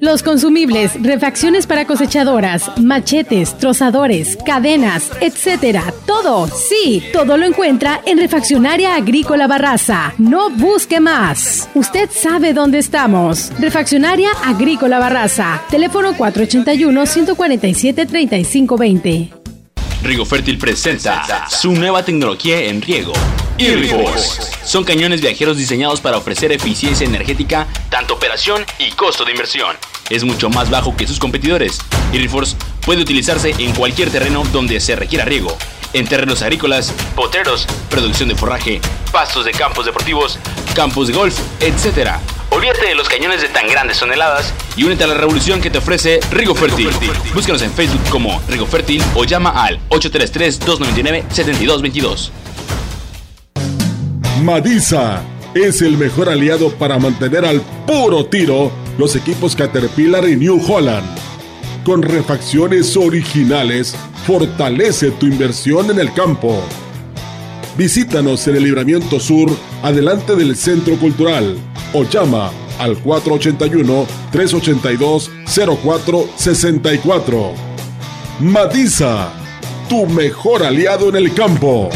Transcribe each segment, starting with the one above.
los consumibles, refacciones para cosechadoras, machetes, trozadores, cadenas, etcétera. Todo, sí, todo lo encuentra en Refaccionaria Agrícola Barraza. No busque más. Usted sabe dónde estamos. Refaccionaria Agrícola Barraza. Teléfono 481 147 3520. Riego Fértil presenta su nueva tecnología en riego. Irriforce. Son cañones viajeros diseñados para ofrecer eficiencia energética, tanto operación y costo de inversión. Es mucho más bajo que sus competidores. Irriforce puede utilizarse en cualquier terreno donde se requiera riego. En terrenos agrícolas, potreros, producción de forraje, pastos de campos deportivos, campos de golf, etc. Olvídate de los cañones de tan grandes toneladas y únete a la revolución que te ofrece Rigo Fértil. Búscanos en Facebook como Rigo Fértil o llama al 833-299-7222. Madisa es el mejor aliado para mantener al puro tiro los equipos Caterpillar y New Holland. Con refacciones originales, fortalece tu inversión en el campo. Visítanos en el Libramiento Sur, adelante del Centro Cultural o llama al 481-382-0464. Matiza, tu mejor aliado en el campo.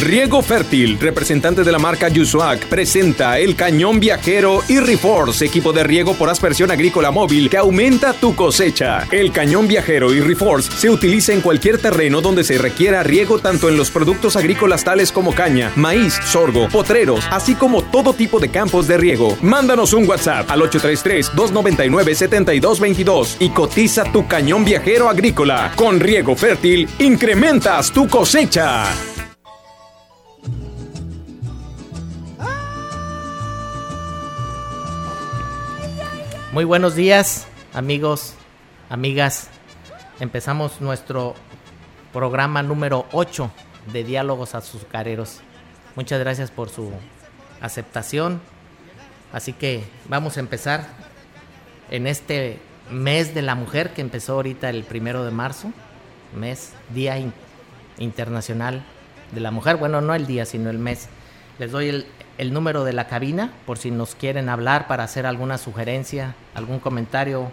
Riego Fértil, representante de la marca Yusuac, presenta el cañón viajero y Reforce, equipo de riego por aspersión agrícola móvil que aumenta tu cosecha. El cañón viajero y Reforce se utiliza en cualquier terreno donde se requiera riego tanto en los productos agrícolas tales como caña, maíz, sorgo, potreros, así como todo tipo de campos de riego. Mándanos un WhatsApp al 833-299-7222 y cotiza tu cañón viajero agrícola. Con Riego Fértil, incrementas tu cosecha. Muy buenos días, amigos, amigas. Empezamos nuestro programa número 8 de Diálogos Azucareros. Muchas gracias por su aceptación. Así que vamos a empezar en este mes de la mujer que empezó ahorita el primero de marzo, mes Día Internacional de la Mujer. Bueno, no el día, sino el mes. Les doy el, el número de la cabina por si nos quieren hablar para hacer alguna sugerencia, algún comentario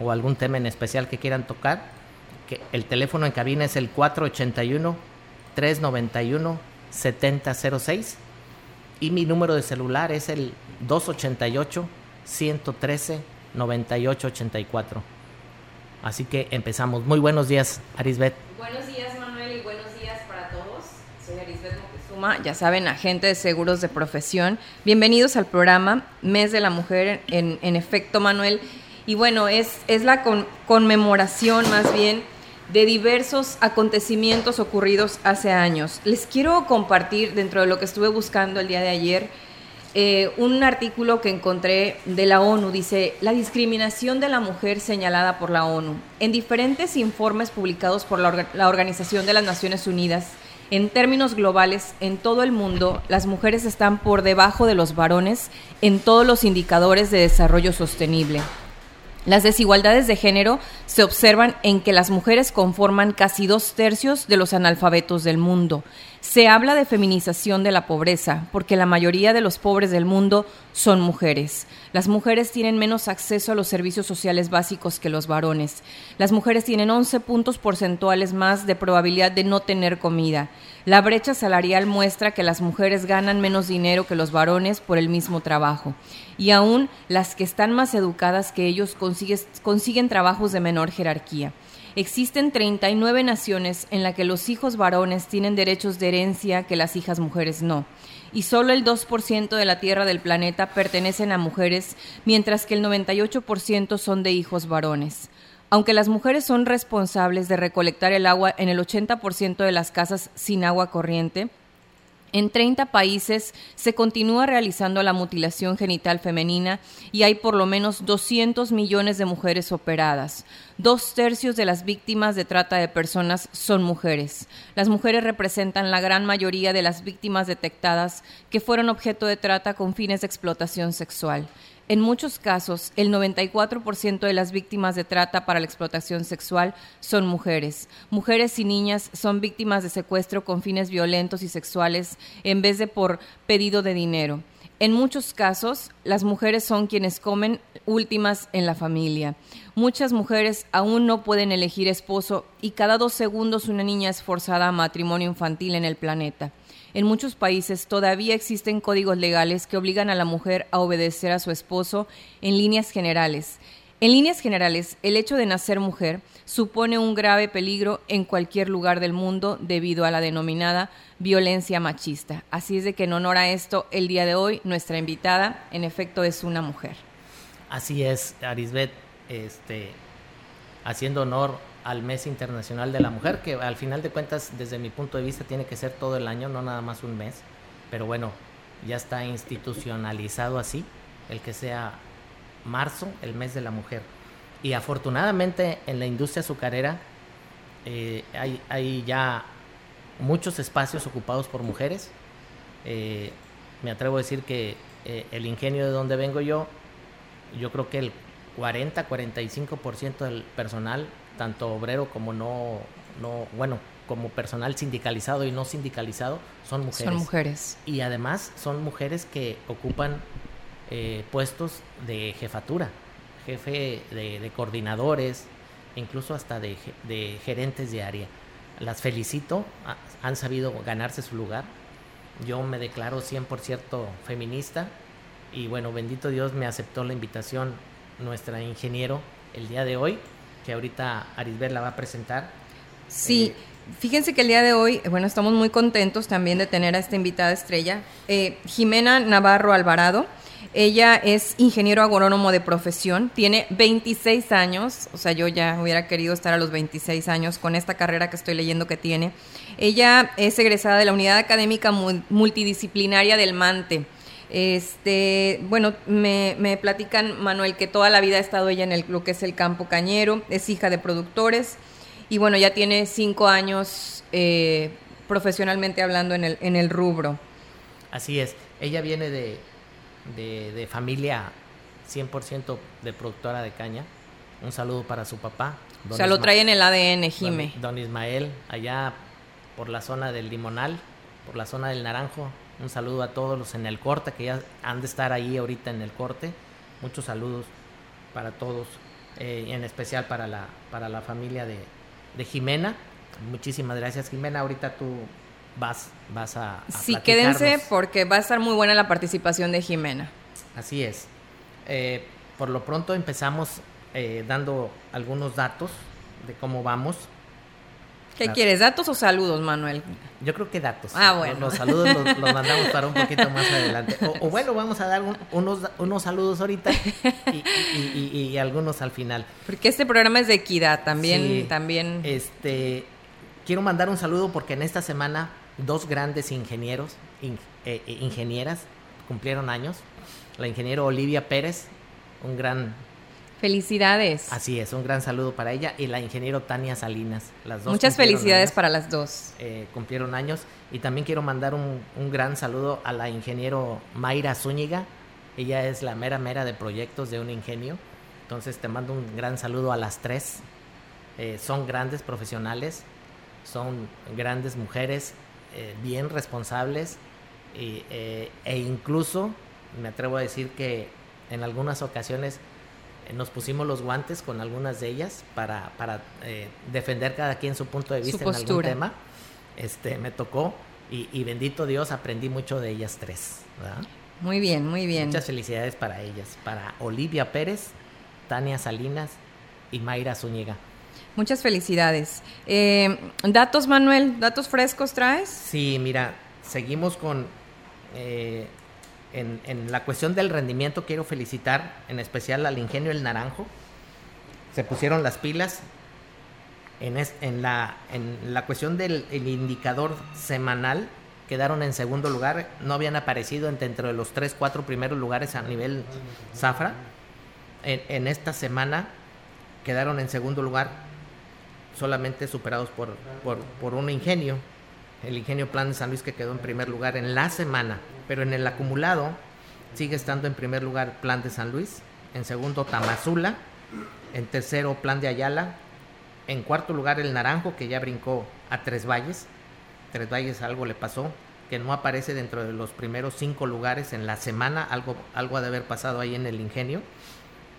o algún tema en especial que quieran tocar. El teléfono en cabina es el 481 391 7006 y mi número de celular es el 288 113 9884. Así que empezamos. Muy buenos días, Arisbet. Buenos días, ya saben, agente de seguros de profesión. Bienvenidos al programa Mes de la Mujer, en, efecto, Manuel. Y bueno, es, es la conmemoración más bien de diversos acontecimientos ocurridos hace años. Les quiero compartir, dentro de lo que estuve buscando el día de ayer, eh, un artículo que encontré de la ONU. Dice, la discriminación de la mujer señalada por la ONU. En diferentes informes publicados por la Organización de las Naciones Unidas, en términos globales, en todo el mundo, las mujeres están por debajo de los varones en todos los indicadores de desarrollo sostenible. Las desigualdades de género se observan en que las mujeres conforman casi dos tercios de los analfabetos del mundo. Se habla de feminización de la pobreza, porque la mayoría de los pobres del mundo son mujeres. Las mujeres tienen menos acceso a los servicios sociales básicos que los varones. Las mujeres tienen 11 puntos porcentuales más de probabilidad de no tener comida. La brecha salarial muestra que las mujeres ganan menos dinero que los varones por el mismo trabajo. Y aún las que están más educadas que ellos consiguen, trabajos de menor jerarquía. Existen 39 naciones en las que los hijos varones tienen derechos de herencia que las hijas mujeres no. Y solo el 2% de la tierra del planeta pertenecen a mujeres, mientras que el 98% son de hijos varones. Aunque las mujeres son responsables de recolectar el agua en el 80% de las casas sin agua corriente, en 30 países se continúa realizando la mutilación genital femenina y hay por lo menos 200 millones de mujeres operadas. Dos tercios de las víctimas de trata de personas son mujeres. Las mujeres representan la gran mayoría de las víctimas detectadas que fueron objeto de trata con fines de explotación sexual. En muchos casos, el 94% de las víctimas de trata para la explotación sexual son mujeres. Mujeres y niñas son víctimas de secuestro con fines violentos y sexuales en vez de por pedido de dinero. En muchos casos, las mujeres son quienes comen últimas en la familia. Muchas mujeres aún no pueden elegir esposo y cada dos segundos una niña es forzada a matrimonio infantil en el planeta. En muchos países todavía existen códigos legales que obligan a la mujer a obedecer a su esposo en líneas generales. En líneas generales, el hecho de nacer mujer supone un grave peligro en cualquier lugar del mundo debido a la denominada violencia machista. Así es de que en honor a esto, el día de hoy, nuestra invitada, en efecto, es una mujer. Así es, Arisbet, este, haciendo honor al Mes Internacional de la Mujer, que al final de cuentas, desde mi punto de vista, tiene que ser todo el año, no nada más un mes. Pero bueno, ya está institucionalizado así, el que sea marzo, el mes de la mujer. Y afortunadamente en la industria azucarera eh, hay, hay, ya muchos espacios ocupados por mujeres. Eh, me atrevo a decir que eh, el ingenio de donde vengo yo, yo creo que el 40-45% del personal tanto obrero como no, no, bueno, como personal sindicalizado y no sindicalizado, son mujeres. Son mujeres. Y además son mujeres que ocupan eh, puestos de jefatura, jefe de, coordinadores, incluso hasta de, de, gerentes de área. Las felicito, han sabido ganarse su lugar. Yo me declaro 100% feminista y bueno, bendito Dios me aceptó la invitación nuestra ingeniero el día de hoy que ahorita Arisbet la va a presentar. Sí, eh, fíjense que el día de hoy, bueno, estamos muy contentos también de tener a esta invitada estrella, eh, Jimena Navarro Alvarado. Ella es ingeniero agrónomo de profesión, tiene 26 años, o sea, yo ya hubiera querido estar a los 26 años con esta carrera que estoy leyendo que tiene. Ella es egresada de la Unidad Académica Multidisciplinaria del MANTE. Este, bueno, me, me, platican, Manuel, que toda la vida ha estado ella en el, lo que es el campo cañero, es hija de productores y bueno, ya tiene cinco años eh, profesionalmente hablando en el, en el rubro. Así es, ella viene de, de, familia 100% de productora de caña. Un saludo para su papá. o sea, lo trae en el ADN, Jime. Don, don Ismael, allá por la zona del Limonal, por la zona del Naranjo, un saludo a todos los en el corte, que ya han de estar ahí ahorita en el corte. Muchos saludos para todos, eh, en especial para la, para la familia de, de Jimena. Muchísimas gracias, Jimena. Ahorita tú vas, vas a. sí, quédense porque va a estar muy buena la participación de Jimena. Así es. Eh, por lo pronto empezamos eh, dando algunos datos de cómo vamos. ¿Qué quieres, datos o saludos, Manuel? Yo creo que datos. Ah, bueno. Los, saludos los, mandamos para un poquito más adelante. O, bueno, vamos a dar unos, unos saludos ahorita y, algunos al final. Porque este programa es de equidad también. también. Este, quiero mandar un saludo porque en esta semana dos grandes ingenieros, eh, eh, ingenieras, cumplieron años. La ingeniera Olivia Pérez, un gran Felicidades. Así es, un gran saludo para ella y la ingeniero Tania Salinas. Las dos Muchas felicidades para las dos. Eh, cumplieron años y también quiero mandar un, gran saludo a la ingeniero Mayra Zúñiga. Ella es la mera mera de proyectos de un ingenio Entonces te mando un gran saludo a las tres. Eh, son grandes profesionales, son grandes mujeres, eh, bien responsables e incluso me atrevo a decir que en algunas ocasiones nos pusimos los guantes con algunas de ellas para, para defender cada quien su punto de vista en algún tema. Este, me tocó y, bendito Dios aprendí mucho de ellas tres. Muy bien, muy bien. Muchas felicidades para ellas, para Olivia Pérez, Tania Salinas y Mayra Zúñiga. Muchas felicidades. Eh, datos, Manuel, datos frescos traes. Sí, mira, seguimos con eh, en, la cuestión del rendimiento. Quiero felicitar en especial al Ingenio El Naranjo. Se pusieron las pilas en, en, la, en cuestión del indicador semanal quedaron en segundo lugar, no habían aparecido entre, de los tres, cuatro primeros lugares a nivel Zafra. En, esta semana quedaron en segundo lugar, solamente superados por, un ingenio, el ingenio Plan de San Luis que quedó en primer lugar en la semana, pero en el acumulado sigue estando en primer lugar Plan de San Luis, en segundo Tamazula, en tercero Plan de Ayala, en cuarto lugar el Naranjo que ya brincó a Tres Valles, Tres Valles algo le pasó, que no aparece dentro de los primeros cinco lugares en la semana, algo, algo ha de haber pasado ahí en el ingenio.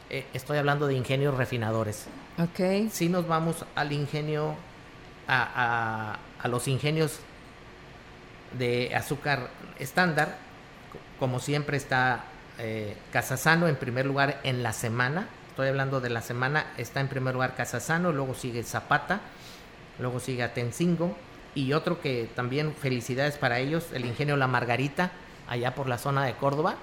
Eh, estoy hablando de ingenios refinadores. Ok. Si nos vamos al ingenio, a, a, los ingenios de azúcar estándar, como siempre está eh, Casasano en primer lugar en la semana. Estoy hablando de la semana, está en primer lugar Casasano, luego sigue Zapata, luego sigue Atencingo, y otro que también felicidades para ellos, el ingenio La Margarita, allá por la zona de Córdoba.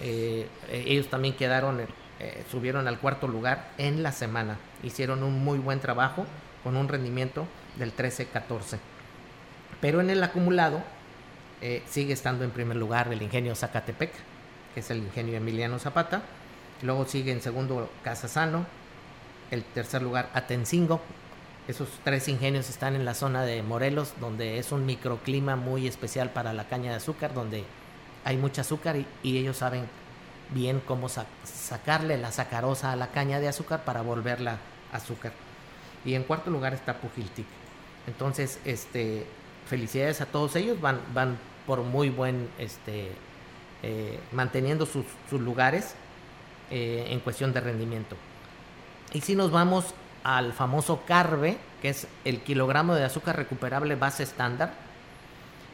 Eh, eh, ellos también quedaron, eh, subieron al cuarto lugar en la semana. Hicieron un muy buen trabajo con un rendimiento del 13-14. Pero en el acumulado sigue estando en primer lugar el ingenio Zacatepec, que es el ingenio Emiliano Zapata. Luego sigue en segundo Casasano. El tercer lugar Atencingo, esos tres ingenios están en la zona de Morelos, donde es un microclima muy especial para la caña de azúcar, donde hay mucho azúcar y, ellos saben bien cómo sacarle la sacarosa a la caña de azúcar para volverla azúcar. Y en cuarto lugar está Pujiltic. Entonces, este, felicidades a todos ellos, van, van por muy buen, este, eh, manteniendo sus, lugares eh, en cuestión de rendimiento. Y si nos vamos al famoso carbe, que es el kilogramo de azúcar recuperable base estándar.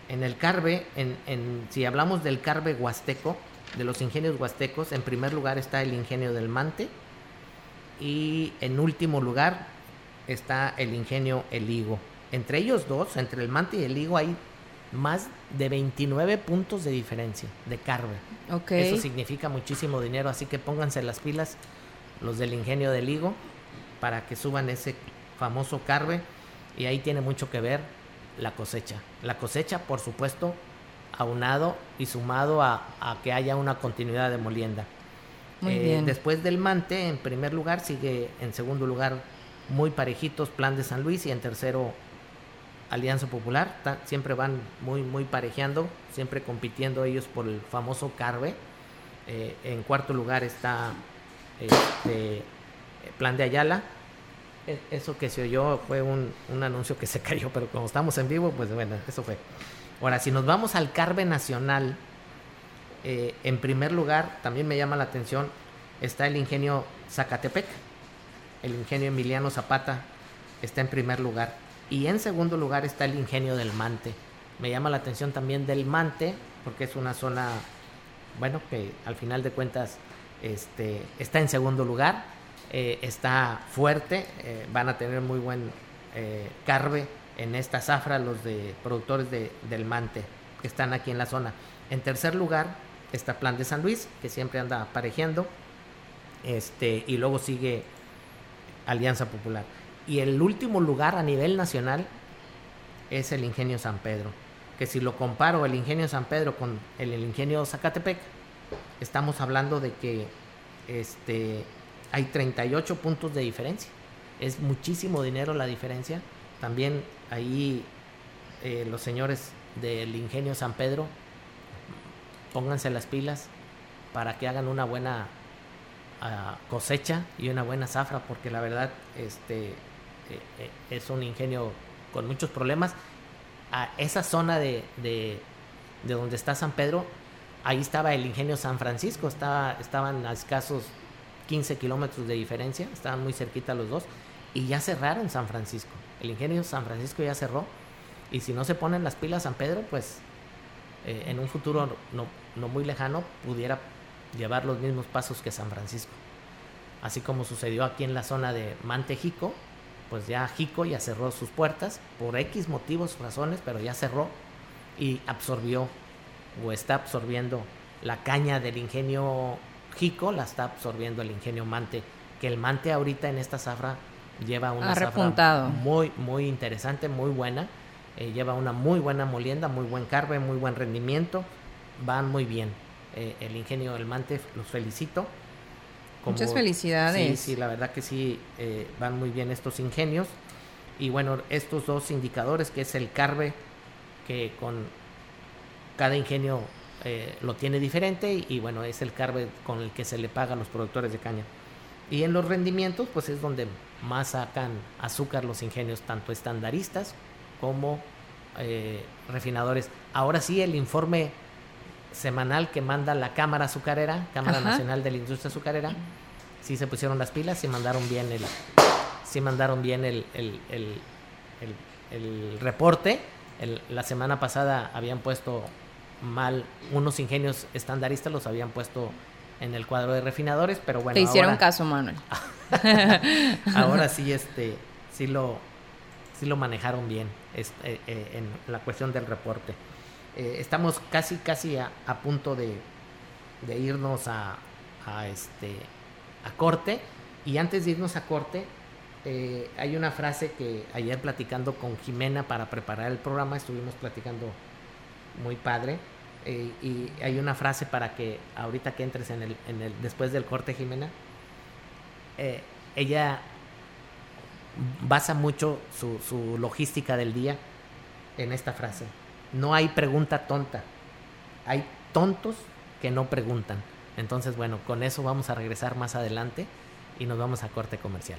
En el carbe, en, si hablamos del carbe huasteco, de los ingenios huastecos, en primer lugar está el ingenio del Mante y en último lugar está el ingenio El Higo. Entre ellos dos, entre el Mante y el Higo, hay más de 29 puntos de diferencia de carbe. Eso significa muchísimo dinero, así que pónganse las pilas los del ingenio del Higo para que suban ese famoso carbe y ahí tiene mucho que ver la cosecha. La cosecha, por supuesto, aunado y sumado a, que haya una continuidad de molienda. Muy eh, bien. Después del Mante, en primer lugar, sigue en segundo lugar muy parejitos Plan de San Luis y en tercero Alianza Popular. siempre van muy, muy parejeando, siempre compitiendo ellos por el famoso Carve. Eh, en cuarto lugar está este, Plan de Ayala. E, eso que se oyó fue un, anuncio que se cayó, pero como estamos en vivo, pues bueno, eso fue. Ahora, si nos vamos al Carbe Nacional, eh, en primer lugar, también me llama la atención, está el ingenio Zacatepec, el ingenio Emiliano Zapata está en primer lugar. Y en segundo lugar está el ingenio del Mante. Me llama la atención también del Mante, porque es una zona, bueno, que al final de cuentas este, está en segundo lugar eh, está fuerte, eh, van a tener muy buen eh, carbe en esta zafra los de productores de, del mante que están aquí en la zona. En tercer lugar está Plan de San Luis, que siempre anda aparejeando, este, y luego sigue Alianza Popular. Y el último lugar a nivel nacional es el Ingenio San Pedro, que si lo comparo el Ingenio San Pedro con el, Ingenio Zacatepec, estamos hablando de que este hay 38 puntos de diferencia. Es muchísimo dinero la diferencia. También ahí eh, los señores del Ingenio San Pedro, pónganse las pilas para que hagan una buena cosecha y una buena zafra, porque la verdad este, eh, es un ingenio con muchos problemas. A esa zona de, de, donde está San Pedro, ahí estaba el ingenio San Francisco, estaba, estaban a escasos 15 kilómetros de diferencia, estaban muy cerquita los dos, y ya cerraron San Francisco. El ingenio San Francisco ya cerró, y si no se ponen las pilas San Pedro, pues eh, en un futuro no, no muy lejano pudiera llevar los mismos pasos que San Francisco. Así como sucedió aquí en la zona de Mantejico, pues ya Jico ya cerró sus puertas por X motivos, razones, pero ya cerró y absorbió o está absorbiendo la caña del ingenio Jico, la está absorbiendo el ingenio Mante, que el Mante ahorita en esta zafra lleva una zafra muy muy interesante, muy buena, eh, lleva una muy buena molienda, muy buen carbe, muy buen rendimiento, van muy bien. Eh, el ingenio del Mante, los felicito. Muchas felicidades. Sí, sí, la verdad que sí, eh, van muy bien estos ingenios. Y bueno, estos dos indicadores, que es el carbe, que con cada ingenio eh, lo tiene diferente, y, bueno, es el carbe con el que se le paga a los productores de caña. Y en los rendimientos, pues es donde más sacan azúcar los ingenios, tanto estandaristas como refinadores. Ahora sí, el informe semanal que manda la Cámara Azucarera, Cámara Nacional de la Industria Azucarera, sí se pusieron las pilas y mandaron bien el, sí mandaron bien el, el, el, reporte. la semana pasada habían puesto mal unos ingenios estandaristas, los habían puesto en el cuadro de refinadores, pero bueno. Te hicieron caso, Manuel. ahora sí, este, sí lo, sí lo manejaron bien este, eh, en la cuestión del reporte. Eh, estamos casi, casi a, punto de, irnos a, este, a corte. Y antes de irnos a corte, eh, hay una frase que ayer platicando con Jimena para preparar el programa, estuvimos platicando muy padre. Eh, y hay una frase para que ahorita que entres en el, después del corte, Jimena, ella basa mucho su logística del día en esta frase. No hay pregunta tonta. Hay tontos que no preguntan. Entonces, bueno, con eso vamos a regresar más adelante y nos vamos a corte comercial.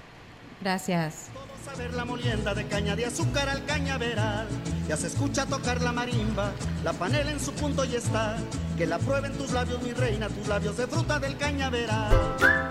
Gracias. Todos a ver la molienda de caña de azúcar al cañaveral. Ya se escucha tocar la marimba, la panela en su punto y está. Que la prueben tus labios, mi reina, tus labios de fruta del cañaveral.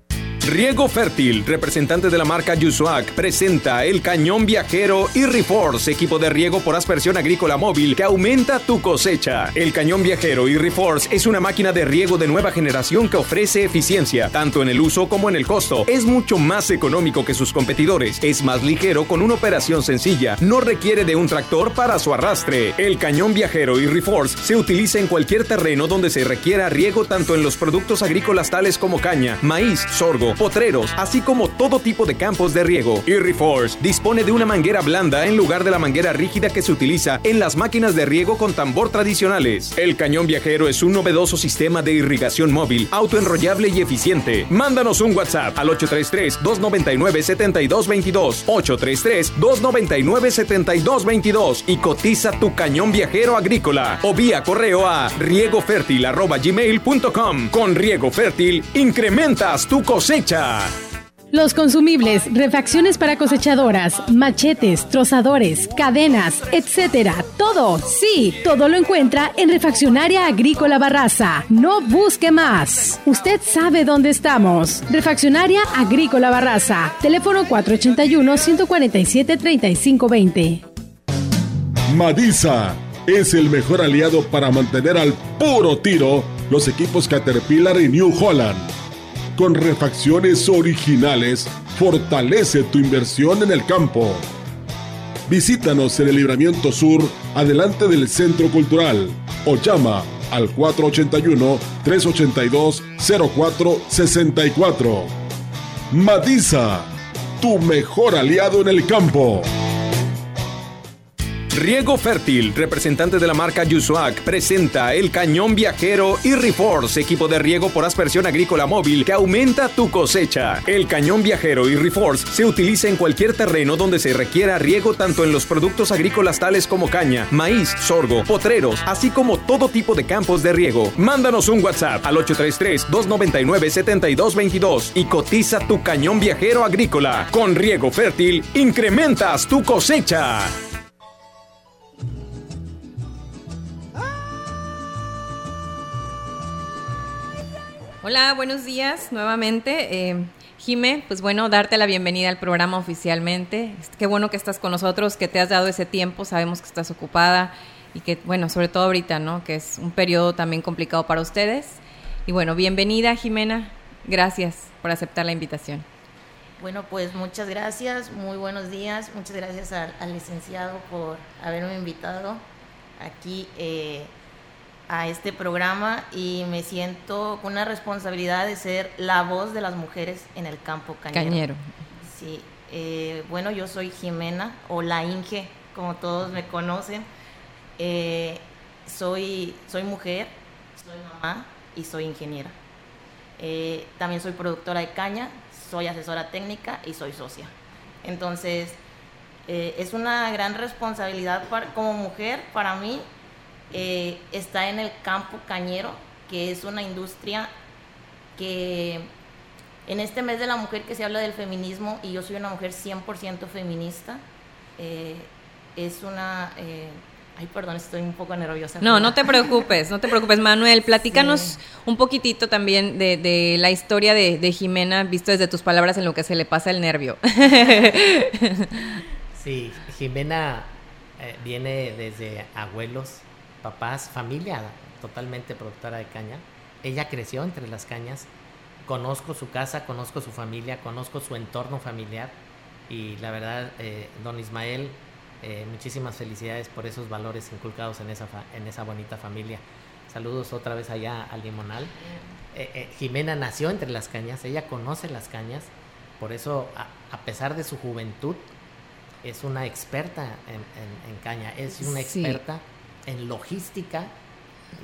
Riego Fértil, representante de la marca Yusuac, presenta el cañón viajero y equipo de riego por aspersión agrícola móvil que aumenta tu cosecha. El cañón viajero y Reforce es una máquina de riego de nueva generación que ofrece eficiencia, tanto en el uso como en el costo. Es mucho más económico que sus competidores, es más ligero con una operación sencilla, no requiere de un tractor para su arrastre. El cañón viajero y Reforce se utiliza en cualquier terreno donde se requiera riego tanto en los productos agrícolas tales como caña, maíz, sorgo, potreros, así como todo tipo de campos de riego. Irriforce dispone de una manguera blanda en lugar de la manguera rígida que se utiliza en las máquinas de riego con tambor tradicionales. El cañón viajero es un novedoso sistema de irrigación móvil, autoenrollable y eficiente. Mándanos un WhatsApp al 833-299-7222, 833-299-7222 y cotiza tu cañón viajero agrícola o vía correo a riegofértil.gmail.com. Con Riego Fértil, incrementas tu cosecha Los consumibles, refacciones para cosechadoras, machetes, trozadores, cadenas, etcétera. Todo, sí, todo lo encuentra en Refaccionaria Agrícola Barraza. No busque más. Usted sabe dónde estamos. Refaccionaria Agrícola Barraza. Teléfono 481-147-3520. Madisa es el mejor aliado para mantener al puro tiro los equipos Caterpillar y New Holland con refacciones originales, fortalece tu inversión en el campo. Visítanos en el Libramiento Sur, adelante del Centro Cultural, o llama al 481-382-0464. Madiza, tu mejor aliado en el campo. Riego Fértil, representante de la marca Yusuac, presenta el cañón viajero y Reforce, equipo de riego por aspersión agrícola móvil que aumenta tu cosecha. El cañón viajero y Reforce se utiliza en cualquier terreno donde se requiera riego tanto en los productos agrícolas tales como caña, maíz, sorgo, potreros, así como todo tipo de campos de riego. Mándanos un WhatsApp al 833-299-7222 y cotiza tu cañón viajero agrícola. Con Riego Fértil, incrementas tu cosecha. Hola, buenos días nuevamente. Eh, Jime, pues bueno, darte la bienvenida al programa oficialmente. Qué bueno que estás con nosotros, que te has dado ese tiempo, sabemos que estás ocupada y que, bueno, sobre todo ahorita, ¿no? Que es un periodo también complicado para ustedes. Y bueno, bienvenida Jimena, gracias por aceptar la invitación. Bueno, pues muchas gracias, muy buenos días, muchas gracias al, licenciado por haberme invitado aquí. Eh, a este programa y me siento con una responsabilidad de ser la voz de las mujeres en el campo cañero. Cañero. Sí, eh, bueno, yo soy Jimena o la Inge, como todos me conocen. Eh, soy, soy mujer, soy mamá y soy ingeniera. Eh, también soy productora de caña, soy asesora técnica y soy socia. Entonces, es una gran responsabilidad para, como mujer para mí eh, está en el campo cañero, que es una industria que en este mes de la mujer que se habla del feminismo, y yo soy una mujer 100% feminista, eh, es una... Eh, ay, perdón, estoy un poco nerviosa. No, no te preocupes, no te preocupes, Manuel. Platícanos un poquitito también de, la historia de, de, Jimena, visto desde tus palabras en lo que se le pasa el nervio. Sí, Jimena viene desde abuelos papás, familia totalmente productora de caña. Ella creció entre las cañas. Conozco su casa, conozco su familia, conozco su entorno familiar. Y la verdad, eh, don Ismael, eh, muchísimas felicidades por esos valores inculcados en esa, en esa bonita familia. Saludos otra vez allá al Limonal. Eh, Jimena nació entre las cañas, ella conoce las cañas, por eso, a, pesar de su juventud, es una experta en, caña, es una experta en logística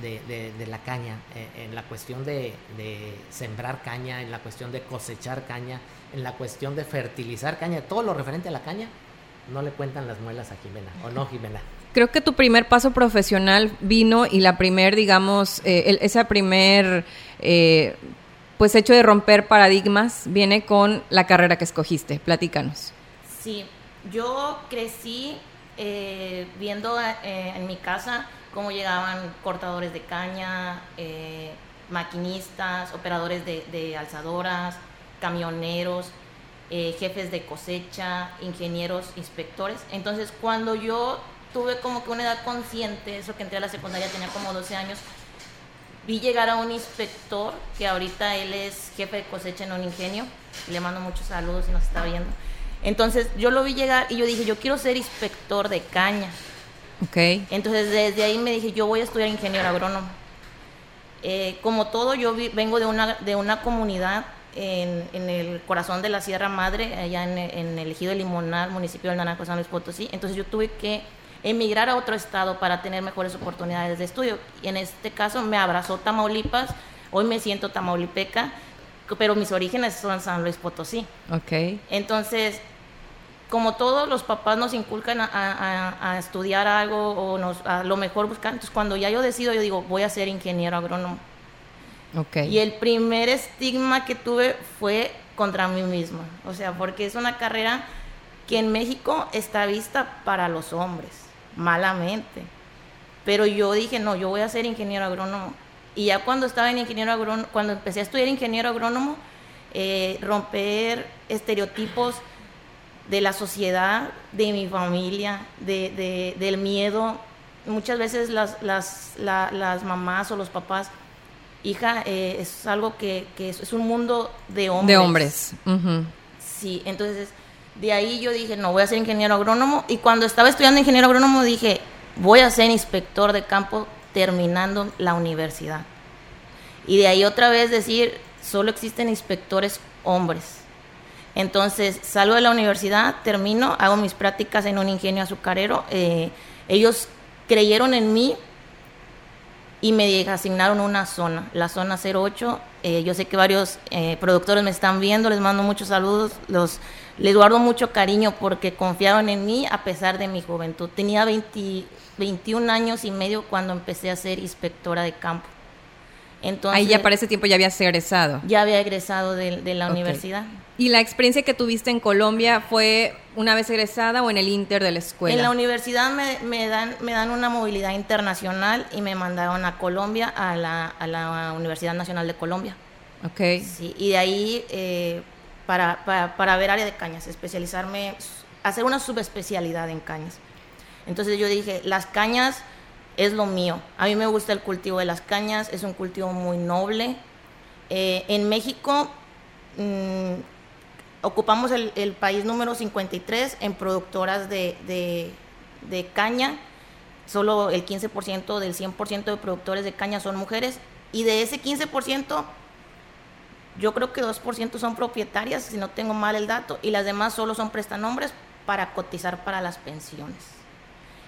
de, de, la caña, eh, en la cuestión de, sembrar caña, en la cuestión de cosechar caña, en la cuestión de fertilizar caña, todo lo referente a la caña, no le cuentan las muelas a Jimena, ¿o no, Jimena? Creo que tu primer paso profesional vino y la primer, digamos, eh, ese primer, eh, pues hecho de romper paradigmas viene con la carrera que escogiste. Platícanos. Sí, yo crecí eh, viendo eh, en mi casa cómo llegaban cortadores de caña, eh, maquinistas, operadores de, alzadoras, camioneros, jefes de cosecha, ingenieros, inspectores. Entonces, cuando yo tuve como que una edad consciente, eso que entré a la secundaria tenía como 12 años, vi llegar a un inspector, que ahorita él es jefe de cosecha en un ingenio, le mando muchos saludos si nos está viendo entonces yo lo vi llegar y yo dije, yo quiero ser inspector de caña. Ok. Entonces desde ahí me dije, yo voy a estudiar ingeniero agrónomo. Eh, como todo, yo vengo de una, de una comunidad en, en, el corazón de la Sierra Madre, allá en, en el ejido de Limonal, municipio del Naranjo, San Luis Potosí. Entonces yo tuve que emigrar a otro estado para tener mejores oportunidades de estudio. Y en este caso me abrazó Tamaulipas, hoy me siento tamaulipeca pero mis orígenes son San Luis Potosí. Ok. Entonces, como todos los papás nos inculcan a, estudiar algo o nos, a lo mejor buscar, entonces cuando ya yo decido, yo digo, voy a ser ingeniero agrónomo. Okay. Y el primer estigma que tuve fue contra mí misma. O sea, porque es una carrera que en México está vista para los hombres, malamente. Pero yo dije, no, yo voy a ser ingeniero agrónomo. Y ya cuando estaba en ingeniero agrónomo, cuando empecé a estudiar ingeniero agrónomo, eh, romper estereotipos de la sociedad, de mi familia, de, del miedo. Muchas veces las, las, las mamás o los papás hija, eh, es algo que, es, un mundo de hombres. De hombres. Sí, entonces de ahí yo dije, no, voy a ser ingeniero agrónomo. Y cuando estaba estudiando ingeniero agrónomo dije, voy a ser inspector de campo terminando la universidad. Y de ahí otra vez decir, solo existen inspectores hombres. Entonces salgo de la universidad, termino, hago mis prácticas en un ingenio azucarero. Eh, ellos creyeron en mí y me asignaron una zona, la zona 08. Eh, yo sé que varios eh, productores me están viendo, les mando muchos saludos, les guardo mucho cariño porque confiaron en mí a pesar de mi juventud. Tenía 21 años y medio cuando empecé a ser inspectora de campo. Entonces, Ahí ya para ese tiempo ya habías egresado. Ya había egresado de, la universidad. ¿Y la experiencia que tuviste en Colombia fue una vez egresada o en el inter de la escuela? En la universidad me, dan, me dan una movilidad internacional y me mandaron a Colombia, a la, Universidad Nacional de Colombia. Ok. Sí, y de ahí eh, para, para, ver área de cañas, especializarme, hacer una subespecialidad en cañas. Entonces yo dije, las cañas es lo mío. A mí me gusta el cultivo de las cañas, es un cultivo muy noble. Eh, en México... Mm, ocupamos el, país número 53 en productoras de, caña. Solo el 15% del 100% de productores de caña son mujeres. Y de ese 15%, yo creo que 2% son propietarias, si no tengo mal el dato, y las demás solo son prestanombres para cotizar para las pensiones.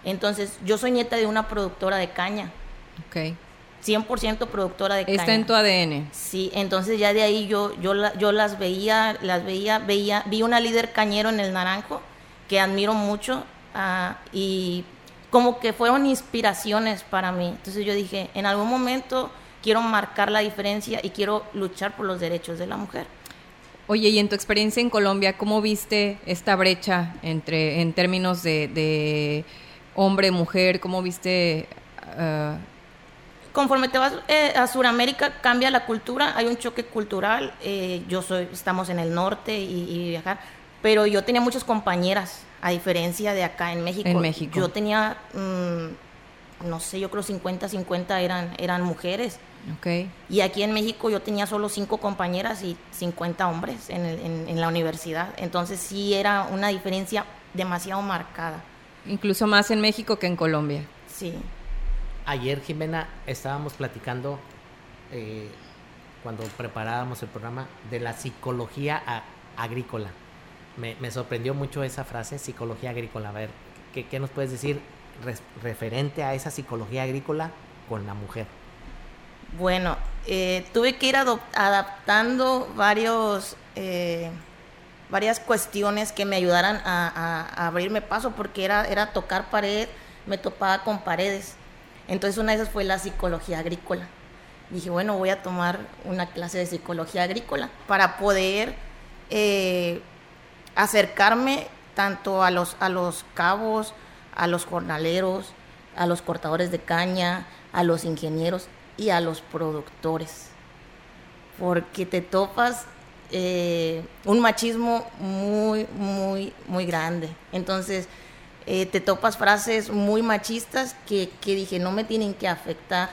Entonces, yo soy nieta de una productora de caña. Okay. 100% productora de Está en tu ADN. Sí, entonces ya de ahí yo, yo, yo las veía, las veía, veía, vi una líder cañero en el Naranjo que admiro mucho ah, y como que fueron inspiraciones para mí. Entonces yo dije, en algún momento quiero marcar la diferencia y quiero luchar por los derechos de la mujer. Oye, y en tu experiencia en Colombia, ¿cómo viste esta brecha entre, en términos de, de hombre-mujer? ¿Cómo viste uh, conforme te vas eh, a Sudamérica cambia la cultura, hay un choque cultural. Eh, yo soy, estamos en el norte y, viajar, pero yo tenía muchas compañeras, a diferencia de acá en México. En México. Yo tenía, mm, no sé, yo creo 50, 50 eran, eran mujeres. Okay. Y aquí en México yo tenía solo cinco compañeras y 50 hombres en, en la universidad. Entonces sí era una diferencia demasiado marcada. Incluso más en México que en Colombia. Sí ayer, Jimena, estábamos platicando eh, cuando preparábamos el programa de la psicología agrícola. Me, sorprendió mucho esa frase, psicología agrícola. A ver, ¿qué, nos puedes decir referente a esa psicología agrícola con la mujer? Bueno, eh, tuve que ir adaptando varios, eh, varias cuestiones que me ayudaran a, abrirme paso, porque era, era tocar pared, me topaba con paredes. Entonces una de esas fue la psicología agrícola. Dije, bueno, voy a tomar una clase de psicología agrícola para poder eh, acercarme tanto a los, a los cabos, a los jornaleros, a los cortadores de caña, a los ingenieros y a los productores. Porque te topas eh, un machismo muy, muy, muy grande. Entonces, eh, te topas frases muy machistas que, dije, no me tienen que afectar.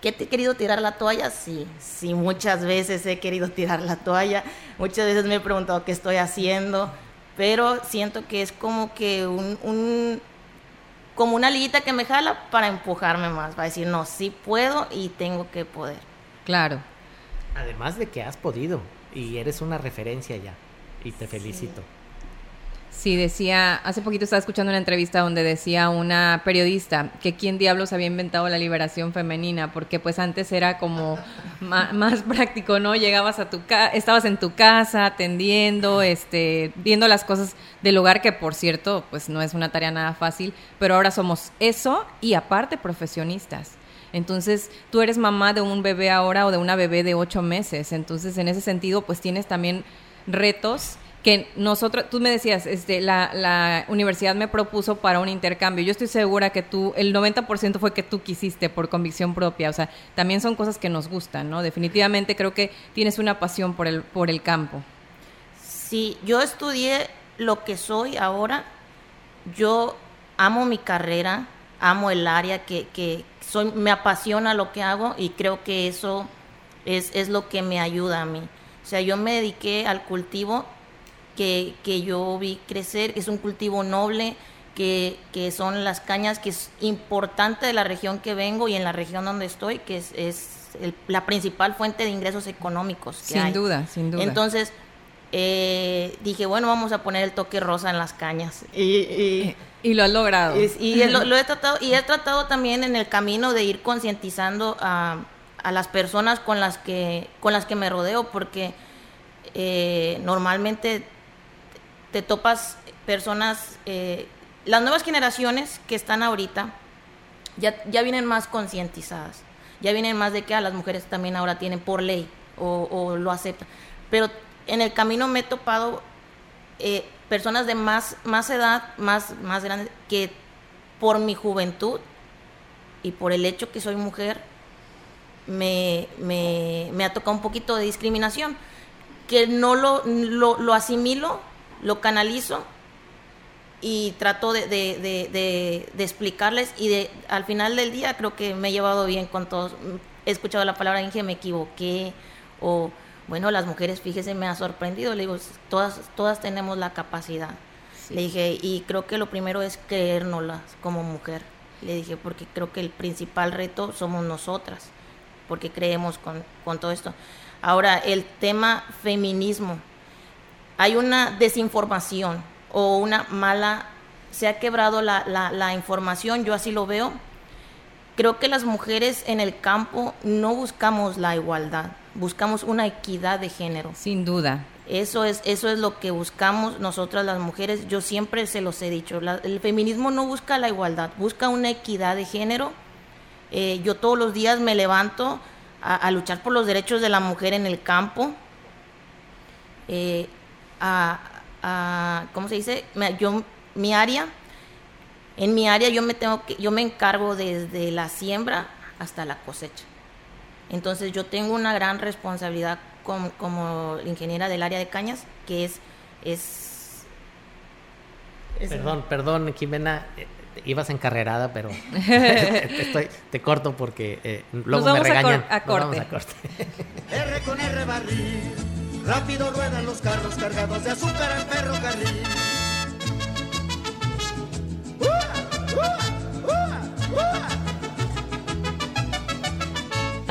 ¿Que te he querido tirar la toalla? Sí, sí, muchas veces he querido tirar la toalla, muchas veces me he preguntado qué estoy haciendo, pero siento que es como que un, como una liguita que me jala para empujarme más, para decir, no, sí puedo y tengo que poder. Claro. Además de que has podido y eres una referencia ya, y te felicito. Sí, decía, hace poquito estaba escuchando una entrevista donde decía una periodista que quién diablos había inventado la liberación femenina, porque pues antes era como más, práctico, ¿no? Llegabas a tu casa, estabas en tu casa atendiendo, este, viendo las cosas del hogar, que por cierto, pues no es una tarea nada fácil, pero ahora somos eso y aparte profesionistas. Entonces, tú eres mamá de un bebé ahora o de una bebé de ocho meses, entonces en ese sentido, pues tienes también retos que nosotros, tú me decías, este, la, universidad me propuso para un intercambio. Yo estoy segura que tú, el 90% fue que tú quisiste por convicción propia. O sea, también son cosas que nos gustan, ¿no? Definitivamente creo que tienes una pasión por el, por el campo. Sí, yo estudié lo que soy ahora. Yo amo mi carrera, amo el área que, que soy, me apasiona lo que hago y creo que eso es, es lo que me ayuda a mí. O sea, yo me dediqué al cultivo que, que yo vi crecer, es un cultivo noble, que, que, son las cañas, que es importante de la región que vengo y en la región donde estoy, que es, es el, la principal fuente de ingresos económicos. Que sin duda, sin duda. Entonces, eh, dije, bueno, vamos a poner el toque rosa en las cañas. Y, y, y lo has logrado. Y, y lo, lo, he tratado, y he tratado también en el camino de ir concientizando a, a, las personas con las que, con las que me rodeo, porque eh, normalmente te topas personas, eh, las nuevas generaciones que están ahorita ya, ya vienen más concientizadas, ya vienen más de que a las mujeres también ahora tienen por ley o, o lo aceptan. Pero en el camino me he topado eh, personas de más, más edad, más, más grandes, que por mi juventud y por el hecho que soy mujer, me, me, ha tocado un poquito de discriminación, que no lo, lo, lo asimilo lo canalizo y trato de, de, de, explicarles y al final del día creo que me he llevado bien con todos. He escuchado la palabra Inge, me equivoqué o bueno, las mujeres, fíjese, me ha sorprendido. Le digo, todas, todas tenemos la capacidad. Sí. Le dije, y creo que lo primero es creérnoslas como mujer. Le dije, porque creo que el principal reto somos nosotras, porque creemos con, con todo esto. Ahora, el tema feminismo hay una desinformación o una mala, se ha quebrado la, la, la, información, yo así lo veo. Creo que las mujeres en el campo no buscamos la igualdad, buscamos una equidad de género. Sin duda. Eso es, eso es lo que buscamos nosotras las mujeres. Yo siempre se los he dicho. La, el feminismo no busca la igualdad, busca una equidad de género. Eh, yo todos los días me levanto a, a, luchar por los derechos de la mujer en el campo. Eh, a, a, ¿cómo se dice? Yo, mi área, en mi área yo me tengo que, yo me encargo desde la siembra hasta la cosecha. Entonces yo tengo una gran responsabilidad como, como ingeniera del área de cañas, que es, es, es perdón, perdón, Jimena, ibas encarrerada, pero te, estoy, te, corto porque eh, luego me regañan. A, cor a corte. Nos vamos a corte. R con R barril. Rápido ruedan los carros cargados de azúcar al ferrocarril.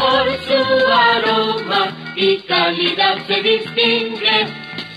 Por su aroma y calidad se distingue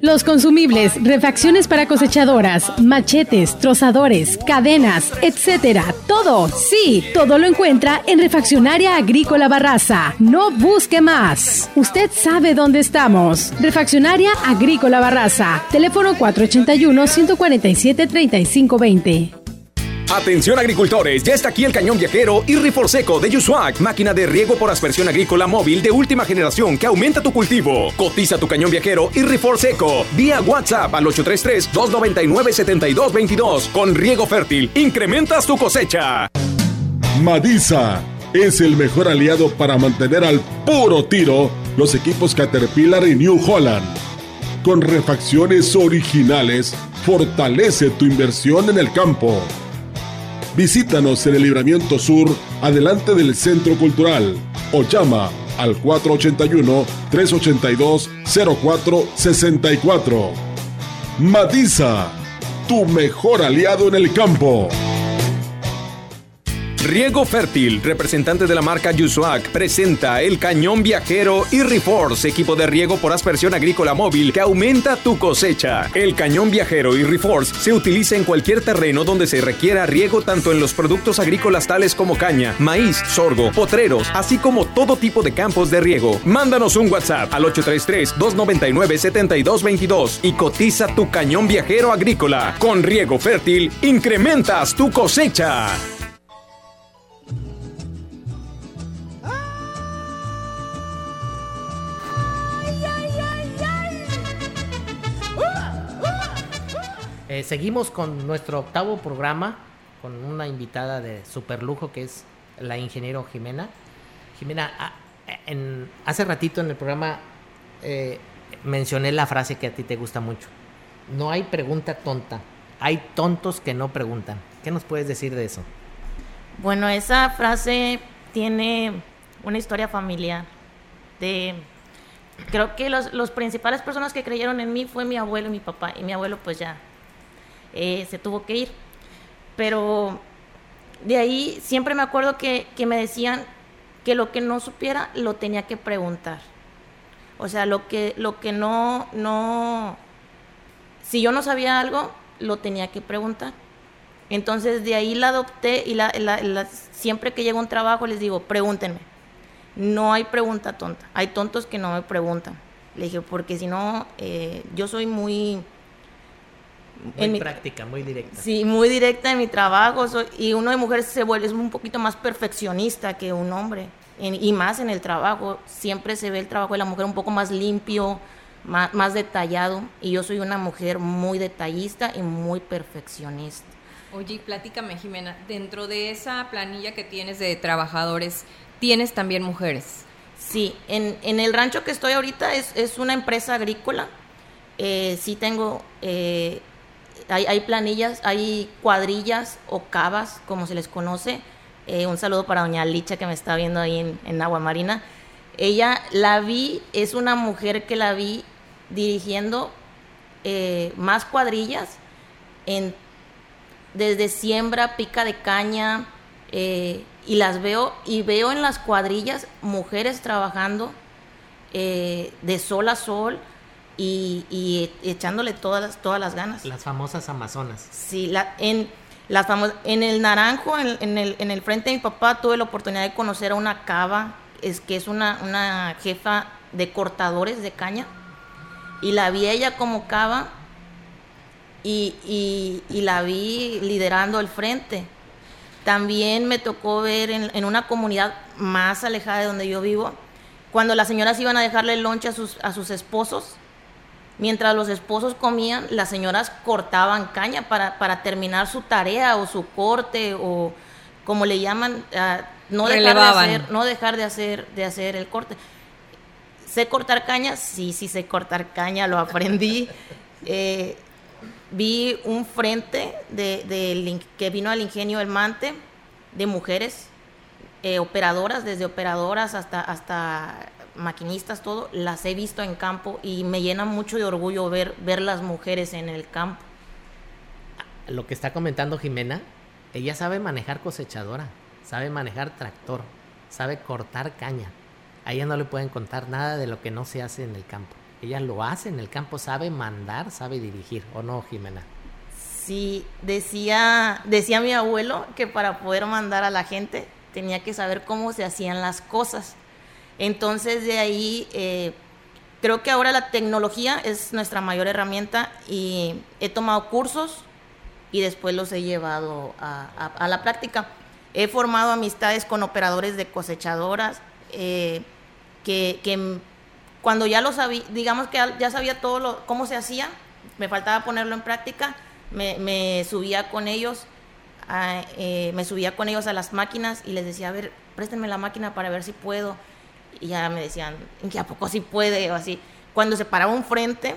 Los consumibles, refacciones para cosechadoras, machetes, trozadores, cadenas, etcétera. Todo, sí, todo lo encuentra en Refaccionaria Agrícola Barraza. No busque más. Usted sabe dónde estamos. Refaccionaria Agrícola Barraza. Teléfono 481-147-3520. Atención agricultores, ya está aquí el cañón viajero y Riforseco de Yusuac, máquina de riego por aspersión agrícola móvil de última generación que aumenta tu cultivo. Cotiza tu cañón viajero y Riforseco vía WhatsApp al 833-299-7222. Con riego fértil, incrementas tu cosecha. Madisa es el mejor aliado para mantener al puro tiro los equipos Caterpillar y New Holland. Con refacciones originales, fortalece tu inversión en el campo. Visítanos en el Libramiento Sur, adelante del Centro Cultural, o llama al 481-382-0464. Matiza, tu mejor aliado en el campo. Riego Fértil, representante de la marca Yusuac, presenta el cañón viajero y Reforce, equipo de riego por aspersión agrícola móvil que aumenta tu cosecha. El cañón viajero y Reforce se utiliza en cualquier terreno donde se requiera riego tanto en los productos agrícolas tales como caña, maíz, sorgo, potreros, así como todo tipo de campos de riego. Mándanos un WhatsApp al 833-299-7222 y cotiza tu cañón viajero agrícola. Con Riego Fértil, incrementas tu cosecha. Eh, seguimos con nuestro octavo programa con una invitada de super lujo que es la ingeniero Jimena. Jimena, ah, hace ratito en el programa eh, mencioné la frase que a ti te gusta mucho. No hay pregunta tonta, hay tontos que no preguntan. ¿Qué nos puedes decir de eso? Bueno, esa frase tiene una historia familiar. De, creo que los, los principales personas que creyeron en mí fue mi abuelo y mi papá. Y mi abuelo pues ya eh, se tuvo que ir. Pero de ahí siempre me acuerdo que, que, me decían que lo que no supiera lo tenía que preguntar. O sea, lo que, lo que no, no, si yo no sabía algo, lo tenía que preguntar. Entonces de ahí la adopté y la, siempre que llego a un trabajo les digo, pregúntenme. No hay pregunta tonta. Hay tontos que no me preguntan. Le dije, porque si no, eh, yo soy muy muy en práctica, muy directa. Sí, muy directa en mi trabajo. y uno de mujeres se vuelve es un poquito más perfeccionista que un hombre. y más en el trabajo. Siempre se ve el trabajo de la mujer un poco más limpio, más, más detallado. Y yo soy una mujer muy detallista y muy perfeccionista. Oye, platícame, Jimena, dentro de esa planilla que tienes de trabajadores, ¿tienes también mujeres? Sí, en, en el rancho que estoy ahorita es, es una empresa agrícola. Eh, sí tengo eh, hay, planillas, hay cuadrillas o cavas, como se les conoce. Eh, un saludo para doña Licha que me está viendo ahí en, Agua Marina. Ella la vi, es una mujer que la vi dirigiendo eh, más cuadrillas en, desde siembra, pica de caña, eh, y las veo, y veo en las cuadrillas mujeres trabajando de sol a sol, y, echándole todas las, todas las ganas. Las famosas amazonas. Sí, la, en, las en el Naranjo, en, el, en el frente de mi papá, tuve la oportunidad de conocer a una cava, es, que es una, una jefa de cortadores de caña, y la vi ella como cava y, y, la vi liderando el frente. También me tocó ver en, en, una comunidad más alejada de donde yo vivo, cuando las señoras iban a dejarle el lonche a sus, a sus esposos, Mientras los esposos comían, las señoras cortaban caña para, para terminar su tarea o su corte o como le llaman, uh, no, dejar de hacer, no dejar de hacer, de hacer el corte. ¿Sé cortar caña? Sí, sí sé cortar caña, lo aprendí. eh, vi un frente de, de, que vino al ingenio El Mante de mujeres eh, operadoras, desde operadoras hasta, hasta maquinistas, todo, las he visto en campo y me llena mucho de orgullo ver, ver las mujeres en el campo. Lo que está comentando Jimena, ella sabe manejar cosechadora, sabe manejar tractor, sabe cortar caña. A ella no le pueden contar nada de lo que no se hace en el campo. Ella lo hace en el campo, sabe mandar, sabe dirigir, ¿o no, Jimena? Sí, decía, decía mi abuelo que para poder mandar a la gente tenía que saber cómo se hacían las cosas. Entonces de ahí eh, creo que ahora la tecnología es nuestra mayor herramienta y he tomado cursos y después los he llevado a, la práctica. He formado amistades con operadores de cosechadoras eh, que, cuando ya lo sabía, digamos que ya sabía todo lo, cómo se hacía, me faltaba ponerlo en práctica, me, subía con ellos, eh, me subía con ellos a las máquinas y les decía, a ver, préstenme la máquina para ver si puedo y ya me decían, ¿en qué a poco sí puede? O así. Cuando se paraba un frente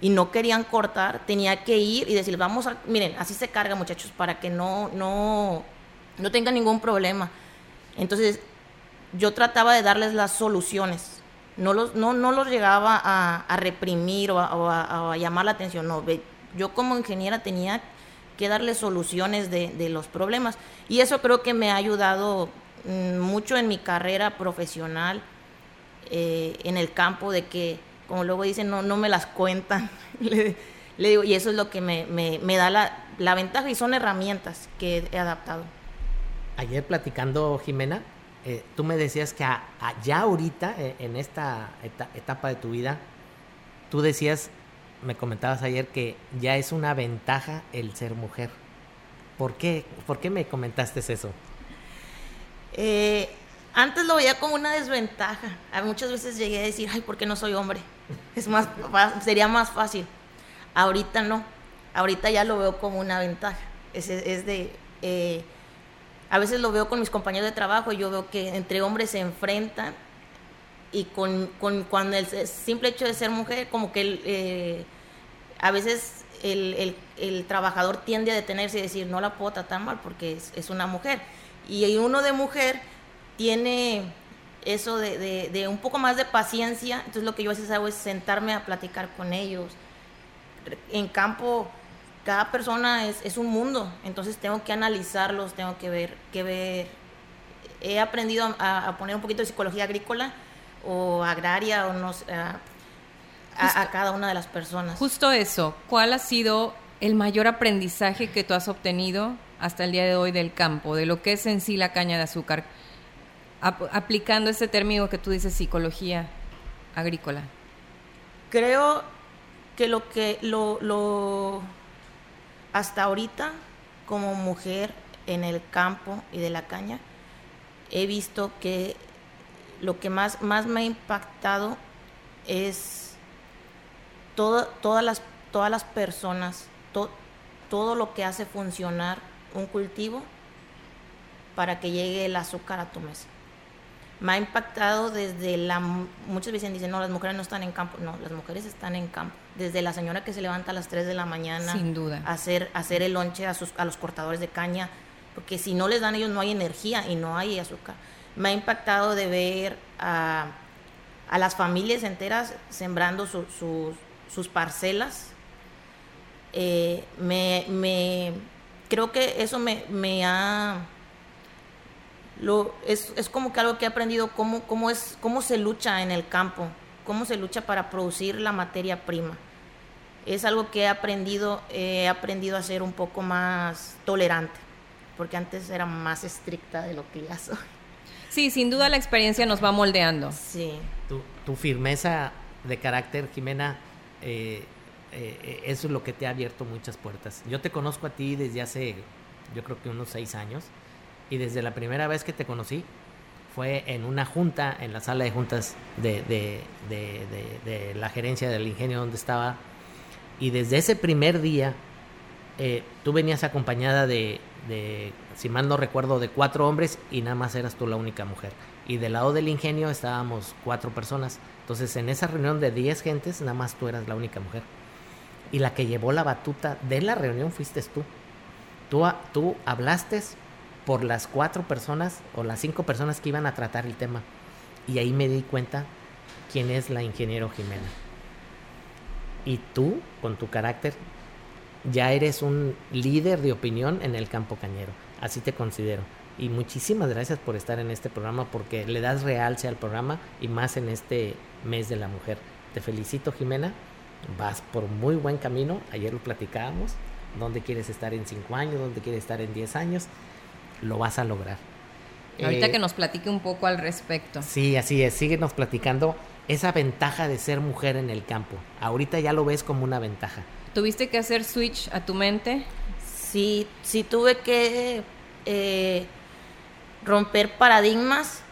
y no querían cortar, tenía que ir y decir, vamos a, miren, así se carga muchachos, para que no, no, no tengan ningún problema. Entonces, yo trataba de darles las soluciones. No los, no, no los llegaba a, reprimir o, a, llamar la atención. No, yo como ingeniera tenía que darles soluciones de, de los problemas. Y eso creo que me ha ayudado mucho en mi carrera profesional eh, en el campo de que, como luego dicen, no, no me las cuentan. le, digo, y eso es lo que me, me, da la, la, ventaja y son herramientas que he adaptado. Ayer platicando, Jimena, eh, tú me decías que ya ahorita, eh, en esta etapa de tu vida, tú decías, me comentabas ayer que ya es una ventaja el ser mujer. ¿Por qué? ¿Por qué me comentaste eso? Eh, antes lo veía como una desventaja. muchas veces llegué a decir, ay, ¿por qué no soy hombre? Es más, sería más fácil. Ahorita no. Ahorita ya lo veo como una ventaja. Es, de, eh, a veces lo veo con mis compañeros de trabajo y yo veo que entre hombres se enfrentan y con, con cuando el, simple hecho de ser mujer, como que eh, a veces el, trabajador tiende a detenerse y decir, no la puedo tratar mal porque es una mujer y uno de mujer tiene eso de, un poco más de paciencia, entonces lo que yo a veces hago es sentarme a platicar con ellos. En campo, cada persona es, un mundo, entonces tengo que analizarlos, tengo que ver, que ver. He aprendido a, poner un poquito de psicología agrícola o agraria o no a, a cada una de las personas. Justo eso, ¿cuál ha sido el mayor aprendizaje que tú has obtenido hasta el día de hoy del campo, de lo que es en sí la caña de azúcar, aplicando ese término que tú dices, psicología agrícola? Creo que lo que lo, lo hasta ahorita como mujer en el campo y de la caña he visto que lo que más, más me ha impactado es todas, las, todas las personas, todo lo que hace funcionar un cultivo para que llegue el azúcar a tu mesa. Me ha impactado desde la... Muchas veces dicen, no, las mujeres no están en campo. No, las mujeres están en campo. Desde la señora que se levanta a las 3 de la mañana. Sin duda. A hacer, hacer el lonche a, sus, a los cortadores de caña. Porque si no les dan ellos no hay energía y no hay azúcar. Me ha impactado de ver a, a las familias enteras sembrando sus parcelas. Eh, me, me creo que eso me, me ha... Lo, es, es, como que algo que he aprendido cómo, cómo, es, cómo se lucha en el campo, cómo se lucha para producir la materia prima. Es algo que he aprendido, he aprendido a ser un poco más tolerante, porque antes era más estricta de lo que ya soy. Sí, sin duda la experiencia nos va moldeando. Sí. Tu, tu firmeza de carácter, Jimena, eh, eh, eh, eso es lo que te ha abierto muchas puertas. Yo te conozco a ti desde hace, yo creo que unos seis años, y desde la primera vez que te conocí fue en una junta, en la sala de juntas de, la gerencia del ingenio donde estaba, y desde ese primer día eh, tú venías acompañada de, si mal no recuerdo, de cuatro hombres y nada más eras tú la única mujer. Y del lado del ingenio estábamos cuatro personas. Entonces en esa reunión de diez gentes, nada más tú eras la única mujer y la que llevó la batuta de la reunión fuiste tú. Tú, tú hablaste por las cuatro personas o las cinco personas que iban a tratar el tema. Y ahí me di cuenta quién es la ingeniero Jimena. Y tú, con tu carácter, ya eres un líder de opinión en el campo cañero. Así te considero. Y muchísimas gracias por estar en este programa porque le das realce al programa y más en este mes de la mujer. Te felicito, Jimena vas por muy buen camino. Ayer lo platicábamos. ¿Dónde quieres estar en 5 años? ¿Dónde quieres estar en 10 años? Lo vas a lograr. Ahorita eh, que nos platique un poco al respecto. Sí, así es. Síguenos platicando esa ventaja de ser mujer en el campo. Ahorita ya lo ves como una ventaja. ¿Tuviste que hacer switch a tu mente? Sí, sí tuve que eh, romper paradigmas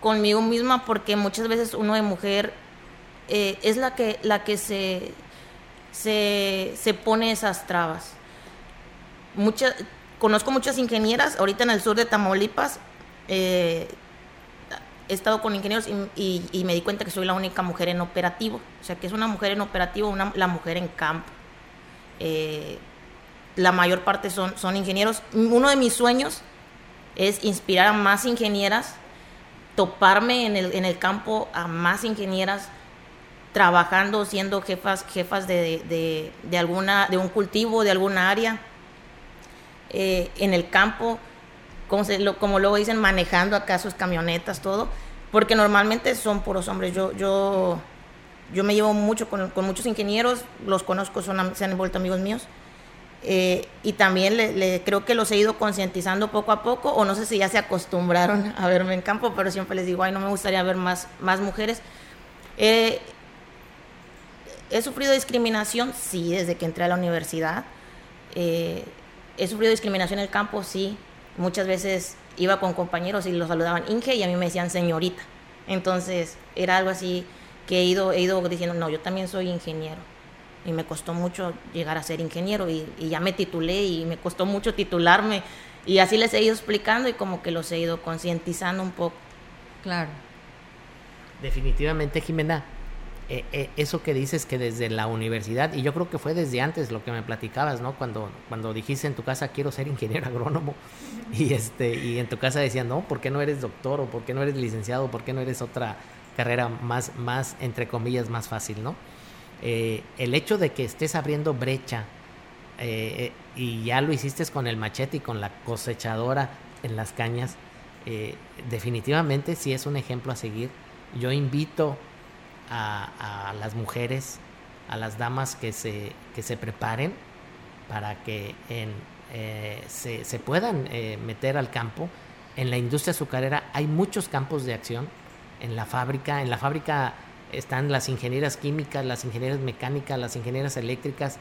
conmigo misma porque muchas veces uno de mujer eh, es la que, la que se, se, pone esas trabas. conozco muchas ingenieras, ahorita en el sur de Tamaulipas, eh, he estado con ingenieros y, me di cuenta que soy la única mujer en operativo. O sea, que es una mujer en operativo, una, la mujer en campo. Eh, la mayor parte son, son ingenieros. Uno de mis sueños es inspirar a más ingenieras, toparme en el, en el campo a más ingenieras trabajando, siendo jefas, jefas de, de, alguna, de un cultivo, de alguna área, eh, en el campo, como, lo, como luego dicen, manejando acá sus camionetas, todo, porque normalmente son puros hombres. Yo, yo, yo me llevo mucho con, con muchos ingenieros, los conozco, son, se han vuelto amigos míos. Eh, y también le, creo que los he ido concientizando poco a poco, o no sé si ya se acostumbraron a verme en campo, pero siempre les digo, ay, no me gustaría ver más, más mujeres. Eh, ¿He sufrido discriminación? Sí, desde que entré a la universidad. Eh, ¿He sufrido discriminación en el campo? Sí. Muchas veces iba con compañeros y los saludaban Inge y a mí me decían señorita. Entonces era algo así que he ido, he ido diciendo, no, yo también soy ingeniero. Y me costó mucho llegar a ser ingeniero y, y ya me titulé y me costó mucho titularme. Y así les he ido explicando y como que los he ido concientizando un poco. Claro. Definitivamente, Jimena, eh, eh, eso que dices que desde la universidad, y yo creo que fue desde antes lo que me platicabas, ¿no? Cuando, cuando dijiste en tu casa quiero ser ingeniero agrónomo, y este, y en tu casa decían, no, ¿por qué no eres doctor? o por qué no eres licenciado? ¿Por qué no eres otra carrera más, más entre comillas, más fácil, ¿no? Eh, el hecho de que estés abriendo brecha y ya lo hiciste con el machete y con la cosechadora en las cañas, definitivamente sí es un ejemplo a seguir. Yo invito a, las mujeres, a las damas que se, que se preparen para que en, eh, se, se, puedan eh, meter al campo. En la industria azucarera hay muchos campos de acción. En la fábrica, en la fábrica están las ingenieras químicas, las ingenieras mecánicas, las ingenieras eléctricas.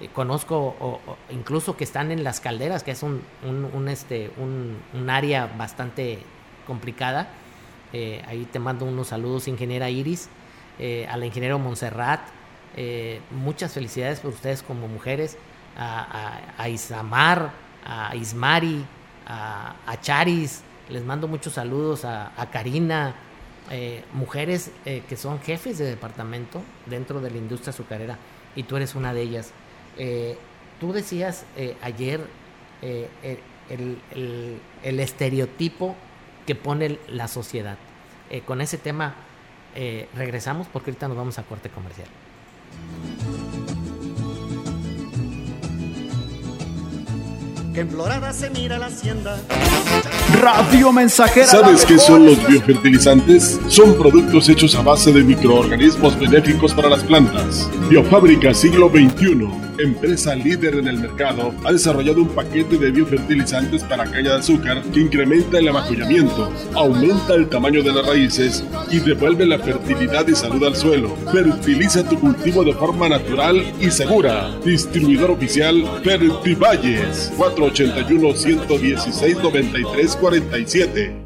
Eh, conozco o, incluso que están en las calderas, que es un, un, este, un, un área bastante complicada. ahí te mando unos saludos, ingeniera Iris. Eh, a la ingeniero Montserrat. Eh, muchas felicidades por ustedes como mujeres, a, Isamar, a Ismari, a, Charis, les mando muchos saludos a, Karina, eh, mujeres que son jefes de departamento dentro de la industria azucarera y tú eres una de ellas. tú decías ayer el, el, estereotipo que pone la sociedad. con ese tema eh, regresamos porque ahorita nos vamos a corte comercial. Que en Florada se mira la hacienda. Radio Mensajera. ¿Sabes qué son los biofertilizantes? Son productos hechos a base de microorganismos benéficos para las plantas. Biofábrica siglo XXI empresa líder en el mercado, ha desarrollado un paquete de biofertilizantes para caña de azúcar que incrementa el amacullamiento, aumenta el tamaño de las raíces y devuelve la fertilidad y salud al suelo. Fertiliza tu cultivo de forma natural y segura. Distribuidor oficial Fertivalles 481 116 9347.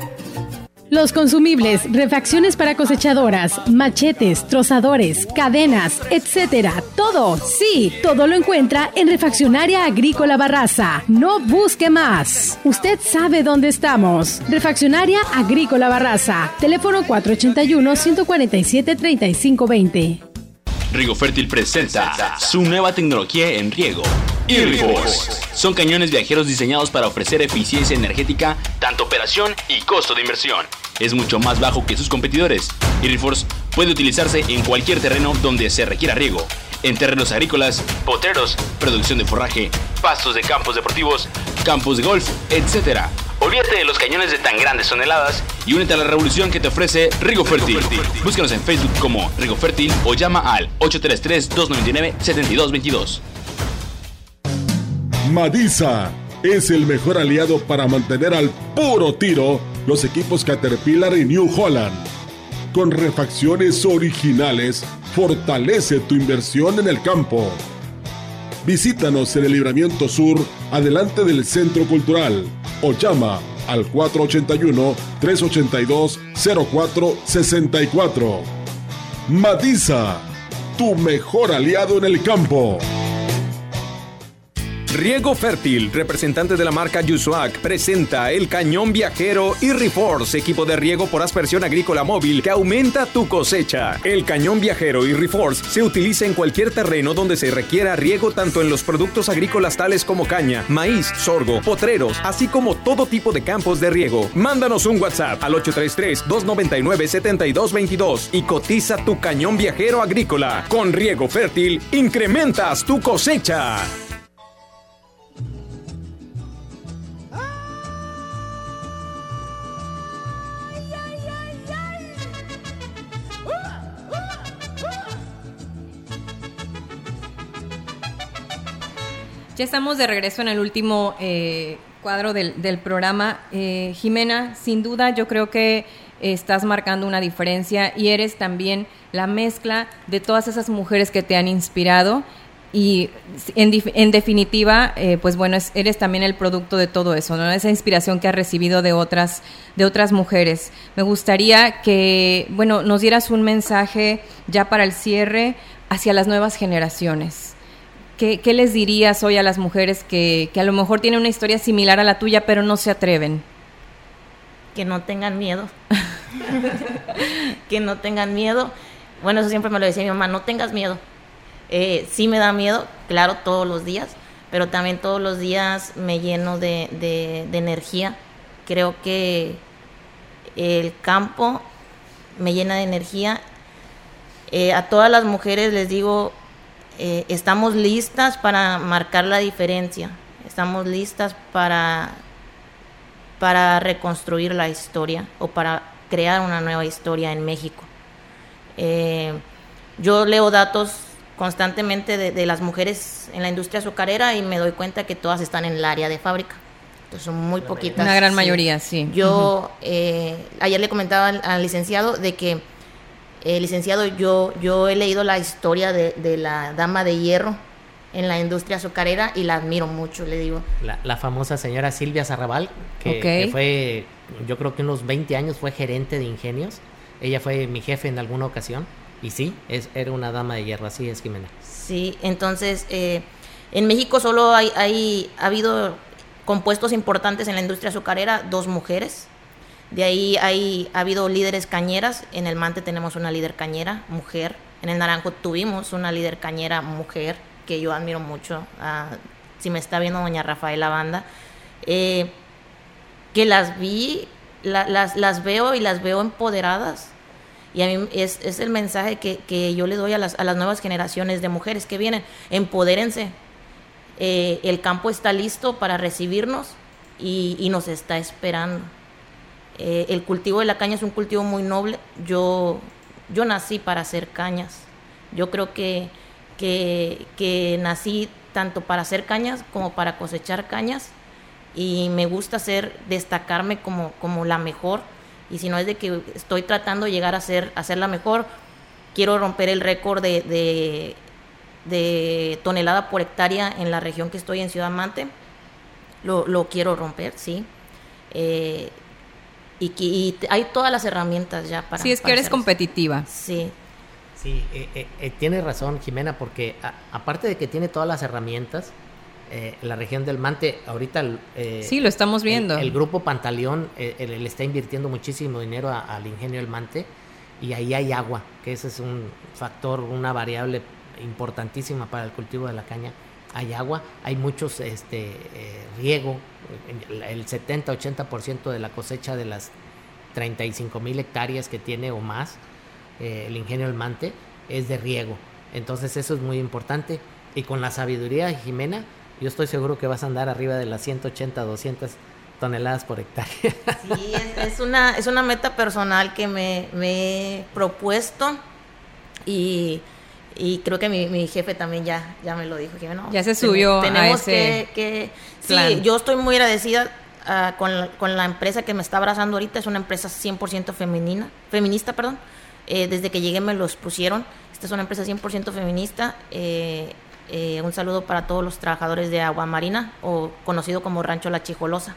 los consumibles, refacciones para cosechadoras, machetes, trozadores, cadenas, etcétera. Todo, sí, todo lo encuentra en Refaccionaria Agrícola Barraza. No busque más. Usted sabe dónde estamos. Refaccionaria Agrícola Barraza. Teléfono 481 147 3520. Rigo Fértil presenta su nueva tecnología en riego. Irriforce. Son cañones viajeros diseñados para ofrecer eficiencia energética, tanto operación y costo de inversión. Es mucho más bajo que sus competidores. Irriforce puede utilizarse en cualquier terreno donde se requiera riego. En terrenos agrícolas, potreros, producción de forraje, pastos de campos deportivos, campos de golf, etc. Olvídate de los cañones de tan grandes toneladas y únete a la revolución que te ofrece Rigo Fértil. Búscanos en Facebook como Rigo Fértil o llama al 833-299-7222. Madisa es el mejor aliado para mantener al puro tiro los equipos Caterpillar y New Holland Con refacciones originales, fortalece tu inversión en el campo. Visítanos en el Libramiento Sur, adelante del Centro Cultural, o llama al 481-382-0464. Matiza, tu mejor aliado en el campo. Riego Fértil, representante de la marca Yusuac, presenta el cañón viajero y Reforce, equipo de riego por aspersión agrícola móvil que aumenta tu cosecha. El cañón viajero y Reforce se utiliza en cualquier terreno donde se requiera riego tanto en los productos agrícolas tales como caña, maíz, sorgo, potreros, así como todo tipo de campos de riego. Mándanos un WhatsApp al 833-299-7222 y cotiza tu cañón viajero agrícola. Con Riego Fértil, incrementas tu cosecha. Ya estamos de regreso en el último eh, cuadro del, programa. Eh, Jimena, sin duda yo creo que estás marcando una diferencia y eres también la mezcla de todas esas mujeres que te han inspirado y en, definitiva, eh, pues bueno, es- eres también el producto de todo eso, ¿no? Esa inspiración que has recibido de otras, de otras mujeres. Me gustaría que, bueno, nos dieras un mensaje ya para el cierre hacia las nuevas generaciones. ¿Qué, les dirías hoy a las mujeres que, a lo mejor tienen una historia similar a la tuya, pero no se atreven? que no tengan miedo. que no tengan miedo. Bueno, eso siempre me lo decía mi mamá, no tengas miedo. Eh, sí me da miedo, claro, todos los días, pero también todos los días me lleno de energía. Creo que el campo me llena de energía. Eh, a todas las mujeres les digo, eh, estamos listas para marcar la diferencia. Estamos listas para para reconstruir la historia o para crear una nueva historia en México. Eh, yo leo datos constantemente de, de las mujeres en la industria azucarera y me doy cuenta que todas están en el área de fábrica. Entonces son muy poquitas. Una gran mayoría, sí. Yo eh, ayer le comentaba al, al licenciado de que, eh, licenciado, yo, yo he leído la historia de, de la dama de hierro en la industria azucarera y la admiro mucho, le digo. La, la famosa señora Silvia Zarrabal, que, Ok. que fue, yo creo que unos 20 años fue gerente de ingenios. Ella fue mi jefe en alguna ocasión. Y sí, es, era una dama de hierro, así es, Jimena. Sí, entonces eh, en México solo hay, hay ha habido compuestos importantes en la industria azucarera, dos mujeres. De ahí hay, ha habido líderes cañeras. En el Mante tenemos una líder cañera, mujer. En el Naranjo tuvimos una líder cañera, mujer, que yo admiro mucho. Ah, si me está viendo doña Rafaela Banda. Eh, que las vi, la- las, las veo y las veo empoderadas. Y a mí es, es el mensaje que, que yo le doy a las, a las nuevas generaciones de mujeres que vienen. Empodérense. Eh, el campo está listo para recibirnos y, y nos está esperando. Eh, el cultivo de la caña es un cultivo muy noble. Yo, yo nací para hacer cañas. Yo creo que, que, que nací tanto para hacer cañas como para cosechar cañas y me gusta ser destacarme como, como la mejor y si no es de que estoy tratando de llegar a ser, a la mejor, quiero romper el récord de, de, de tonelada por hectárea en la región que estoy en Ciudad Mante. Lo, lo quiero romper, sí. Eh, y, que- y hay todas las herramientas ya para... Sí, es que eres competitiva. Sí. Sí, eh, eh, eh, tiene razón Jimena, porque a- aparte de que tiene todas las herramientas, eh, la región del Mante, ahorita... eh, Sí, lo estamos el- viendo. El, grupo Pantaleón le está invirtiendo muchísimo dinero a- al ingenio del Mante y ahí hay agua, que ese es un factor, una variable importantísima para el cultivo de la caña. Hay agua, hay muchos este, eh, riego, el el 70-80% de la cosecha de las 35 mil hectáreas que tiene o más eh, el ingenio del Mante es de riego. Entonces eso es muy importante. Y con la sabiduría de Jimena, yo estoy seguro que vas a andar arriba de las 180, 200 toneladas por hectárea. Sí, es, es una, es una meta personal que me, me he propuesto y, y creo que mi, mi jefe también ya, ya me lo dijo. Que, no, Ya se subió a Tenemos ese que, que- sí, yo estoy muy agradecida ah, con, la, con la empresa que me está abrazando ahorita, es una empresa 100% femenina, feminista, perdón. Eh, desde que llegué me los pusieron. Esta es una empresa 100% feminista. Eh, eh, un saludo para todos los trabajadores de Agua Marina, o conocido como Rancho La Chijolosa.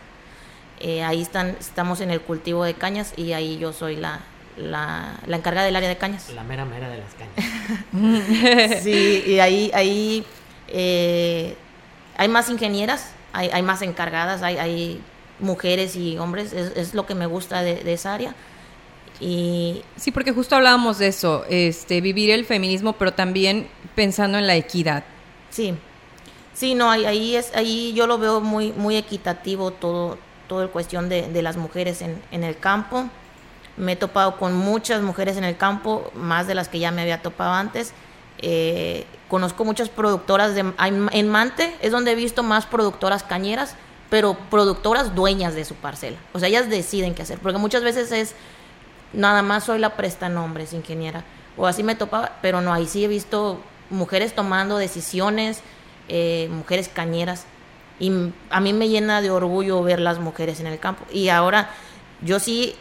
Ahí están, estamos en el cultivo de cañas y ahí yo soy la, la, la encargada del área de cañas. La mera mera de las cañas. sí, y ahí, ahí eh, hay más ingenieras, hay, hay más encargadas, hay, hay mujeres y hombres, es, es lo que me gusta de, de esa área. Y Sí, porque justo hablábamos de eso, este, vivir el feminismo, pero también pensando en la equidad. Sí, sí, no, ahí, ahí es, ahí yo lo veo muy, muy equitativo todo, todo el cuestión de, de las mujeres en, en el campo. Me he topado con muchas mujeres en el campo, más de las que ya me había topado antes. Eh, conozco muchas productoras de en Mante es donde he visto más productoras cañeras, pero productoras dueñas de su parcela. O sea, ellas deciden qué hacer, porque muchas veces es nada más soy la prestanombres, ingeniera. O así me topaba, pero no, ahí sí he visto mujeres tomando decisiones, eh, mujeres cañeras. Y a mí me llena de orgullo ver las mujeres en el campo. Y ahora yo sí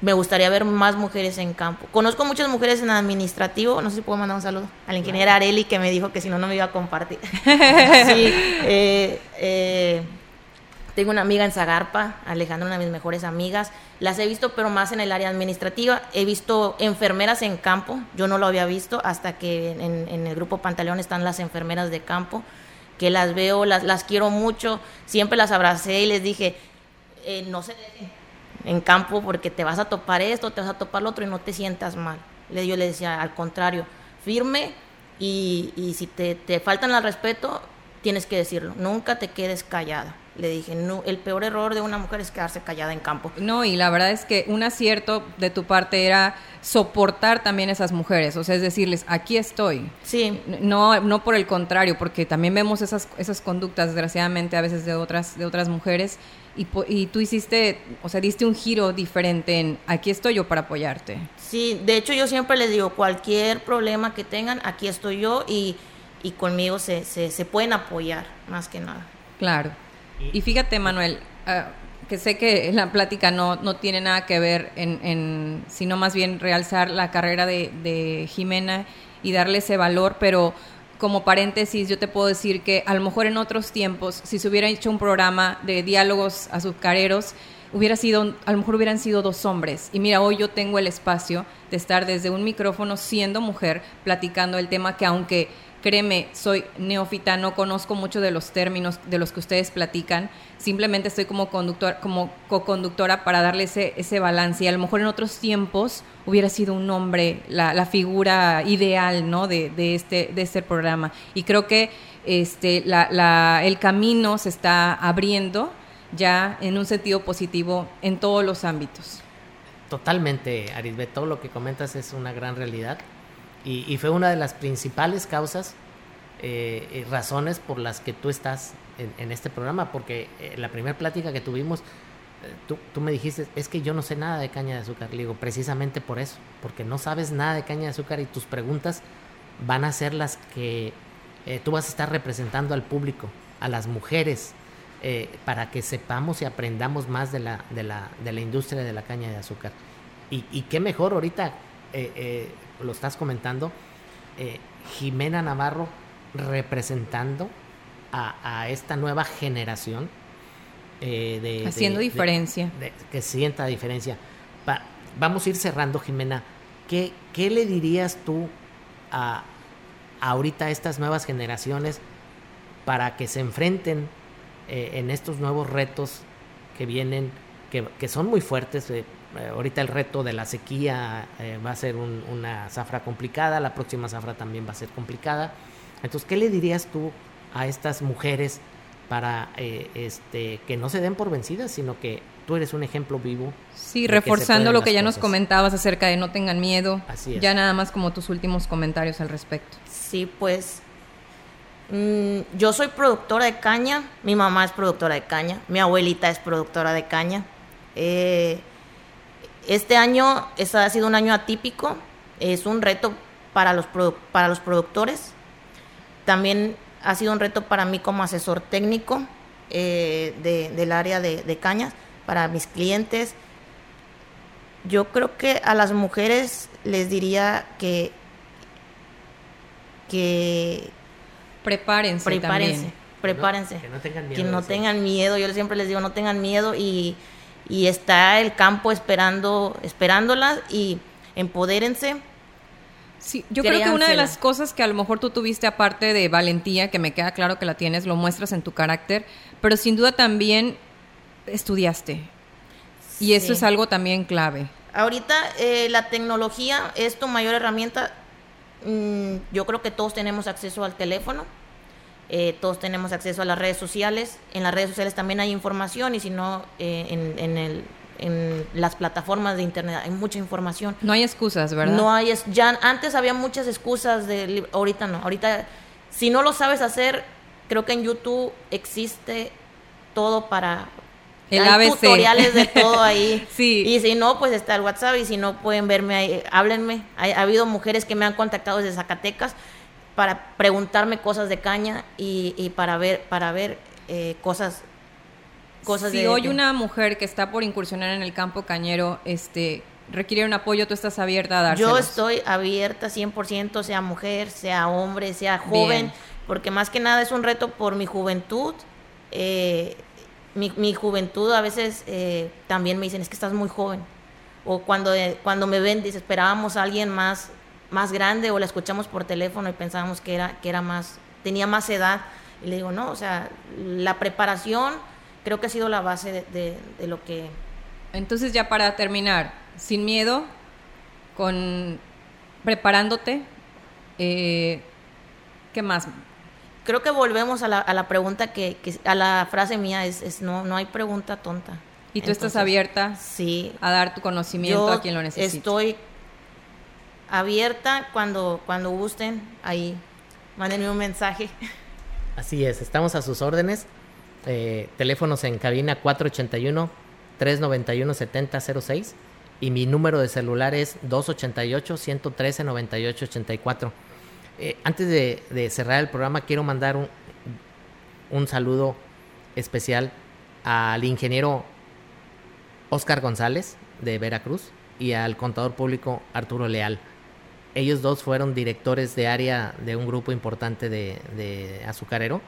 me gustaría ver más mujeres en campo. Conozco muchas mujeres en administrativo, no sé si puedo mandar un saludo a la ingeniera Areli que me dijo que si no, no me iba a compartir. sí, eh, eh, tengo una amiga en Zagarpa, Alejandra, una de mis mejores amigas. Las he visto, pero más en el área administrativa. He visto enfermeras en campo. Yo no lo había visto hasta que en, en el grupo Pantaleón están las enfermeras de campo, que las veo, las, las quiero mucho. Siempre las abracé y les dije, eh, no se dejen en campo porque te vas a topar esto, te vas a topar lo otro y no te sientas mal. Le, yo le decía, al contrario, firme y, y si te, te faltan al respeto, tienes que decirlo. Nunca te quedes callada. Le dije, no, el peor error de una mujer es quedarse callada en campo. No, y la verdad es que un acierto de tu parte era soportar también a esas mujeres, o sea, es decirles, aquí estoy. Sí. No, no por el contrario, porque también vemos esas, esas conductas, desgraciadamente, a veces de otras, de otras mujeres, y, y tú hiciste, o sea, diste un giro diferente en, aquí estoy yo para apoyarte. Sí, de hecho yo siempre les digo, cualquier problema que tengan, aquí estoy yo y, y conmigo se, se, se pueden apoyar, más que nada. Claro. Y fíjate, Manuel, ah, que sé que la plática no, no tiene nada que ver en, en sino más bien realzar la carrera de, de Jimena y darle ese valor, pero como paréntesis yo te puedo decir que a lo mejor en otros tiempos, si se hubiera hecho un programa de diálogos azucareros, hubiera sido, a lo mejor hubieran sido dos hombres. Y mira, hoy yo tengo el espacio de estar desde un micrófono siendo mujer, platicando el tema que aunque créeme, soy neófita, no conozco mucho de los términos de los que ustedes platican, simplemente estoy como conductor, como co-conductora para darle ese, ese balance. Y a lo mejor en otros tiempos hubiera sido un hombre la, la figura ideal ¿no? de, este, de este programa. Y creo que este, la, el camino se está abriendo ya en un sentido positivo en todos los ámbitos. Totalmente, Arisbet, todo lo que comentas es una gran realidad y, y fue una de las principales causas, eh, eh, razones por las que tú estás en, este programa, porque eh, la primera plática que tuvimos, eh, tú, me dijiste, es que yo no sé nada de caña de azúcar. Le digo, precisamente por eso, porque no sabes nada de caña de azúcar y tus preguntas van a ser las que tú vas a estar representando al público, a las mujeres, para que sepamos y aprendamos más de la, de la, de la industria de la caña de azúcar. Y, y qué mejor ahorita, eh, eh, lo estás comentando, eh, Jimena Navarro representando a, a esta nueva generación. eh, de, Haciendo de- diferencia. de- que sienta diferencia. Va- vamos a ir cerrando, Jimena. ¿Qué, qué le dirías tú a, ahorita a estas nuevas generaciones para que se enfrenten en estos nuevos retos que vienen, que, que son muy fuertes? Eh, ahorita el reto de la sequía eh, va a ser un- una zafra complicada, la próxima zafra también va a ser complicada. Entonces, ¿qué le dirías tú a estas mujeres para eh, este, que no se den por vencidas, sino que tú eres un ejemplo vivo? Sí, que reforzando lo que ya nos comentabas acerca de no tengan miedo. Así es. Ya nada más como tus últimos comentarios al respecto. Sí, pues mm, yo soy productora de caña, mi mamá es productora de caña, mi abuelita es productora de caña. Eh, este año es- ha sido un año atípico, es un reto para los, para los productores, también ha sido un reto para mí como asesor técnico, eh, de- del área de, de cañas para mis clientes. Yo creo que a las mujeres les diría que que Prepárense, prepárense, también. prepárense. Que no tengan miedo Que no tengan miedo, yo siempre les digo, no tengan miedo y, y está el campo esperando, esperándolas y empodérense. Sí, yo creo que una de las cosas que a lo mejor tú tuviste aparte de valentía, que me queda claro que la tienes, lo muestras en tu carácter, pero sin duda también estudiaste. Y eso es algo también clave. Ahorita eh, la tecnología es tu mayor herramienta. Mm, yo creo que todos tenemos acceso al teléfono, eh, todos tenemos acceso a las redes sociales. En las redes sociales también hay información y si no, eh, en, en el- en las plataformas de internet hay mucha información. No hay excusas, ¿verdad? No hay, es- ya antes había muchas excusas, de, ahorita no. Ahorita, si no lo sabes hacer, creo que en YouTube existe todo para... El hay ABC. tutoriales de todo ahí. Sí. Y si no, pues está el WhatsApp y si no pueden verme ahí, háblenme. Hay- ha habido mujeres que me han contactado desde Zacatecas para preguntarme cosas de caña y, y para ver, para ver eh, cosas, cosas si de... hoy de- una mujer que está por incursionar en el campo cañero este, requiere un apoyo, tú estás abierta a dárselos. Yo estoy abierta 100%, sea mujer, sea hombre, sea joven, Bien. porque más que nada es un reto por mi juventud. Eh, mi, mi juventud a veces eh, también me dicen, es que estás muy joven. O cuando, eh, cuando me ven, dice, esperábamos a alguien más, más grande o la escuchamos por teléfono y pensábamos que era, que era más, tenía más edad. Y le digo, no, o sea, la preparación creo que ha sido la base de, de- de lo que Entonces ya para terminar, sin miedo, con preparándote, eh, ¿qué más? Creo que volvemos a la, a la pregunta que, que- a la frase mía es, es no, no hay pregunta tonta. Y tú estás abierta sí, a dar tu conocimiento yo a quien lo necesite. Estoy abierta cuando, cuando gusten, ahí mándenme un mensaje. Así es, estamos a sus órdenes. Eh, teléfonos en cabina 481-391-7006 y mi número de celular es 288-113-9884. Eh, antes de, de cerrar el programa, quiero mandar un, un saludo especial al ingeniero Oscar González de Veracruz y al contador público Arturo Leal. Ellos dos fueron directores de área de un grupo importante de, azucarero.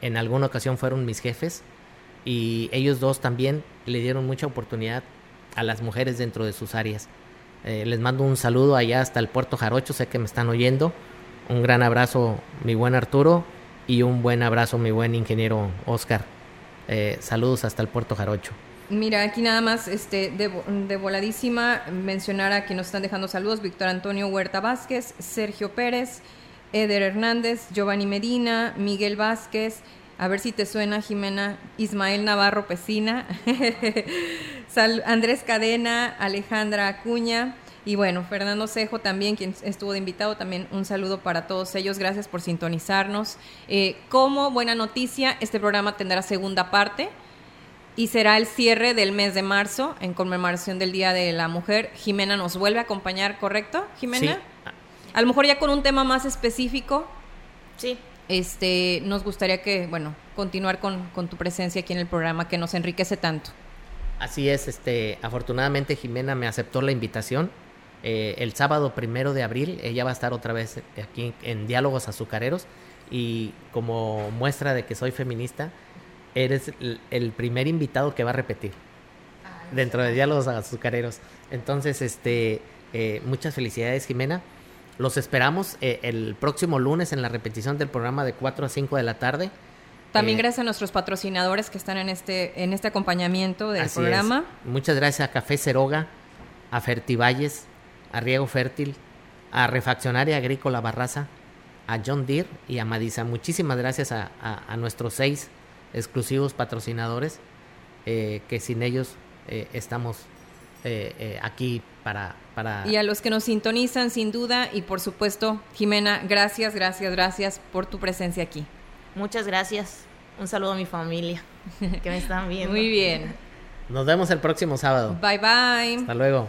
En alguna ocasión fueron mis jefes y ellos dos también le dieron mucha oportunidad a las mujeres dentro de sus áreas. Eh, les mando un saludo allá hasta el Puerto Jarocho, sé que me están oyendo. Un gran abrazo, mi buen Arturo, y un buen abrazo, mi buen ingeniero Oscar. Eh, saludos hasta el Puerto Jarocho. Mira, aquí nada más este, de, de voladísima mencionar a quien nos están dejando saludos, Víctor Antonio Huerta Vázquez, Sergio Pérez, Eder Hernández, Giovanni Medina, Miguel Vázquez, a ver si te suena Jimena, Ismael Navarro Pesina, Andrés Cadena, Alejandra Acuña y bueno, Fernando Cejo también, quien estuvo de invitado, también un saludo para todos ellos, gracias por sintonizarnos. Eh, como buena noticia, este programa tendrá segunda parte y será el cierre del mes de marzo en conmemoración del Día de la Mujer. Jimena nos vuelve a acompañar, ¿correcto, Jimena? Sí. A lo mejor ya con un tema más específico. Sí. Este, nos gustaría que, bueno, continuar con, con tu presencia aquí en el programa que nos enriquece tanto. Así es, este, afortunadamente Jimena me aceptó la invitación. Eh, el sábado primero de abril ella va a estar otra vez aquí en Diálogos Azucareros y como muestra de que soy feminista, eres el, el primer invitado que va a repetir dentro de Diálogos Azucareros. Entonces, este, eh, muchas felicidades Jimena. Los esperamos eh, el próximo lunes en la repetición del programa de 4 a 5 de la tarde. También Eh, gracias a nuestros patrocinadores que están en este, en este acompañamiento del Así programa. es. Muchas gracias a Café Ceroga, a Fertivalles, a Riego Fértil, a Refaccionaria Agrícola Barraza, a John Deere y a Madisa. Muchísimas gracias a, a- a nuestros seis exclusivos patrocinadores, eh, que sin ellos eh, estamos eh, eh, aquí para... para Y a los que nos sintonizan, sin duda, y por supuesto, Jimena, gracias, gracias, gracias por tu presencia aquí. Muchas gracias. Un saludo a mi familia que me están viendo. Muy bien. Nos vemos el próximo sábado. Bye bye. Hasta luego.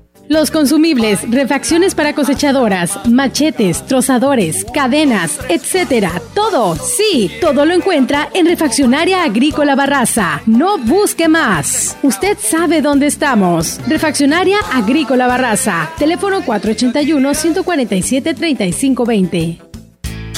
Los consumibles, refacciones para cosechadoras, machetes, trozadores, cadenas, etcétera. Todo, sí, todo lo encuentra en Refaccionaria Agrícola Barraza. No busque más. Usted sabe dónde estamos. Refaccionaria Agrícola Barraza. Teléfono 481 147 3520.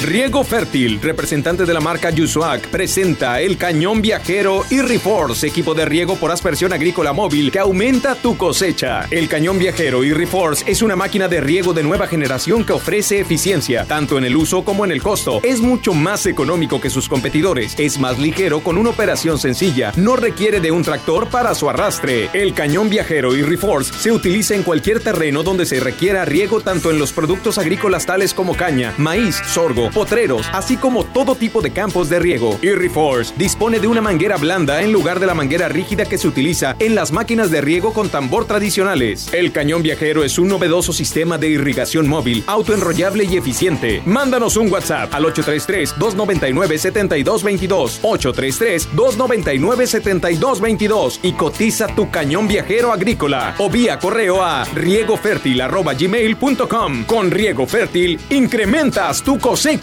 Riego Fértil, representante de la marca Yusuac, presenta el cañón viajero y Reforce, equipo de riego por aspersión agrícola móvil que aumenta tu cosecha. El cañón viajero y Reforce es una máquina de riego de nueva generación que ofrece eficiencia, tanto en el uso como en el costo. Es mucho más económico que sus competidores, es más ligero con una operación sencilla, no requiere de un tractor para su arrastre. El cañón viajero y Reforce se utiliza en cualquier terreno donde se requiera riego tanto en los productos agrícolas tales como caña, maíz, sorgo, potreros, así como todo tipo de campos de riego. Irriforce dispone de una manguera blanda en lugar de la manguera rígida que se utiliza en las máquinas de riego con tambor tradicionales. El cañón viajero es un novedoso sistema de irrigación móvil, autoenrollable y eficiente. Mándanos un WhatsApp al 833-299-7222, 833-299-7222 y cotiza tu cañón viajero agrícola o vía correo a riegofértil.gmail.com. Con Riego Fértil, incrementas tu cosecha.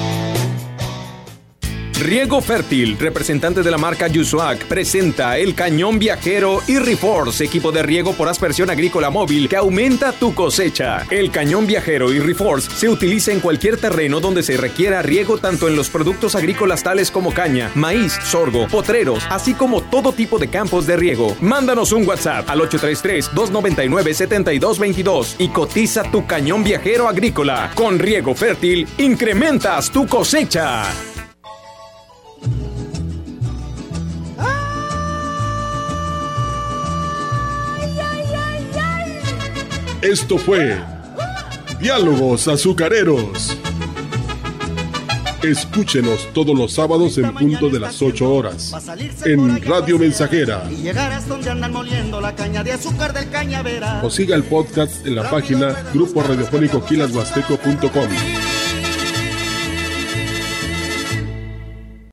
Riego Fértil, representante de la marca Yusuac, presenta el cañón viajero y Reforce, equipo de riego por aspersión agrícola móvil que aumenta tu cosecha. El cañón viajero y Reforce se utiliza en cualquier terreno donde se requiera riego tanto en los productos agrícolas tales como caña, maíz, sorgo, potreros, así como todo tipo de campos de riego. Mándanos un WhatsApp al 833-299-7222 y cotiza tu cañón viajero agrícola. Con Riego Fértil, incrementas tu cosecha. Esto fue Diálogos Azucareros. Escúchenos todos los sábados en punto de las 8 horas en Radio Mensajera. Y llegarás donde andan moliendo la caña de azúcar del cañaveral. O siga el podcast en la página grupo radiofónico quilashuasteco.com.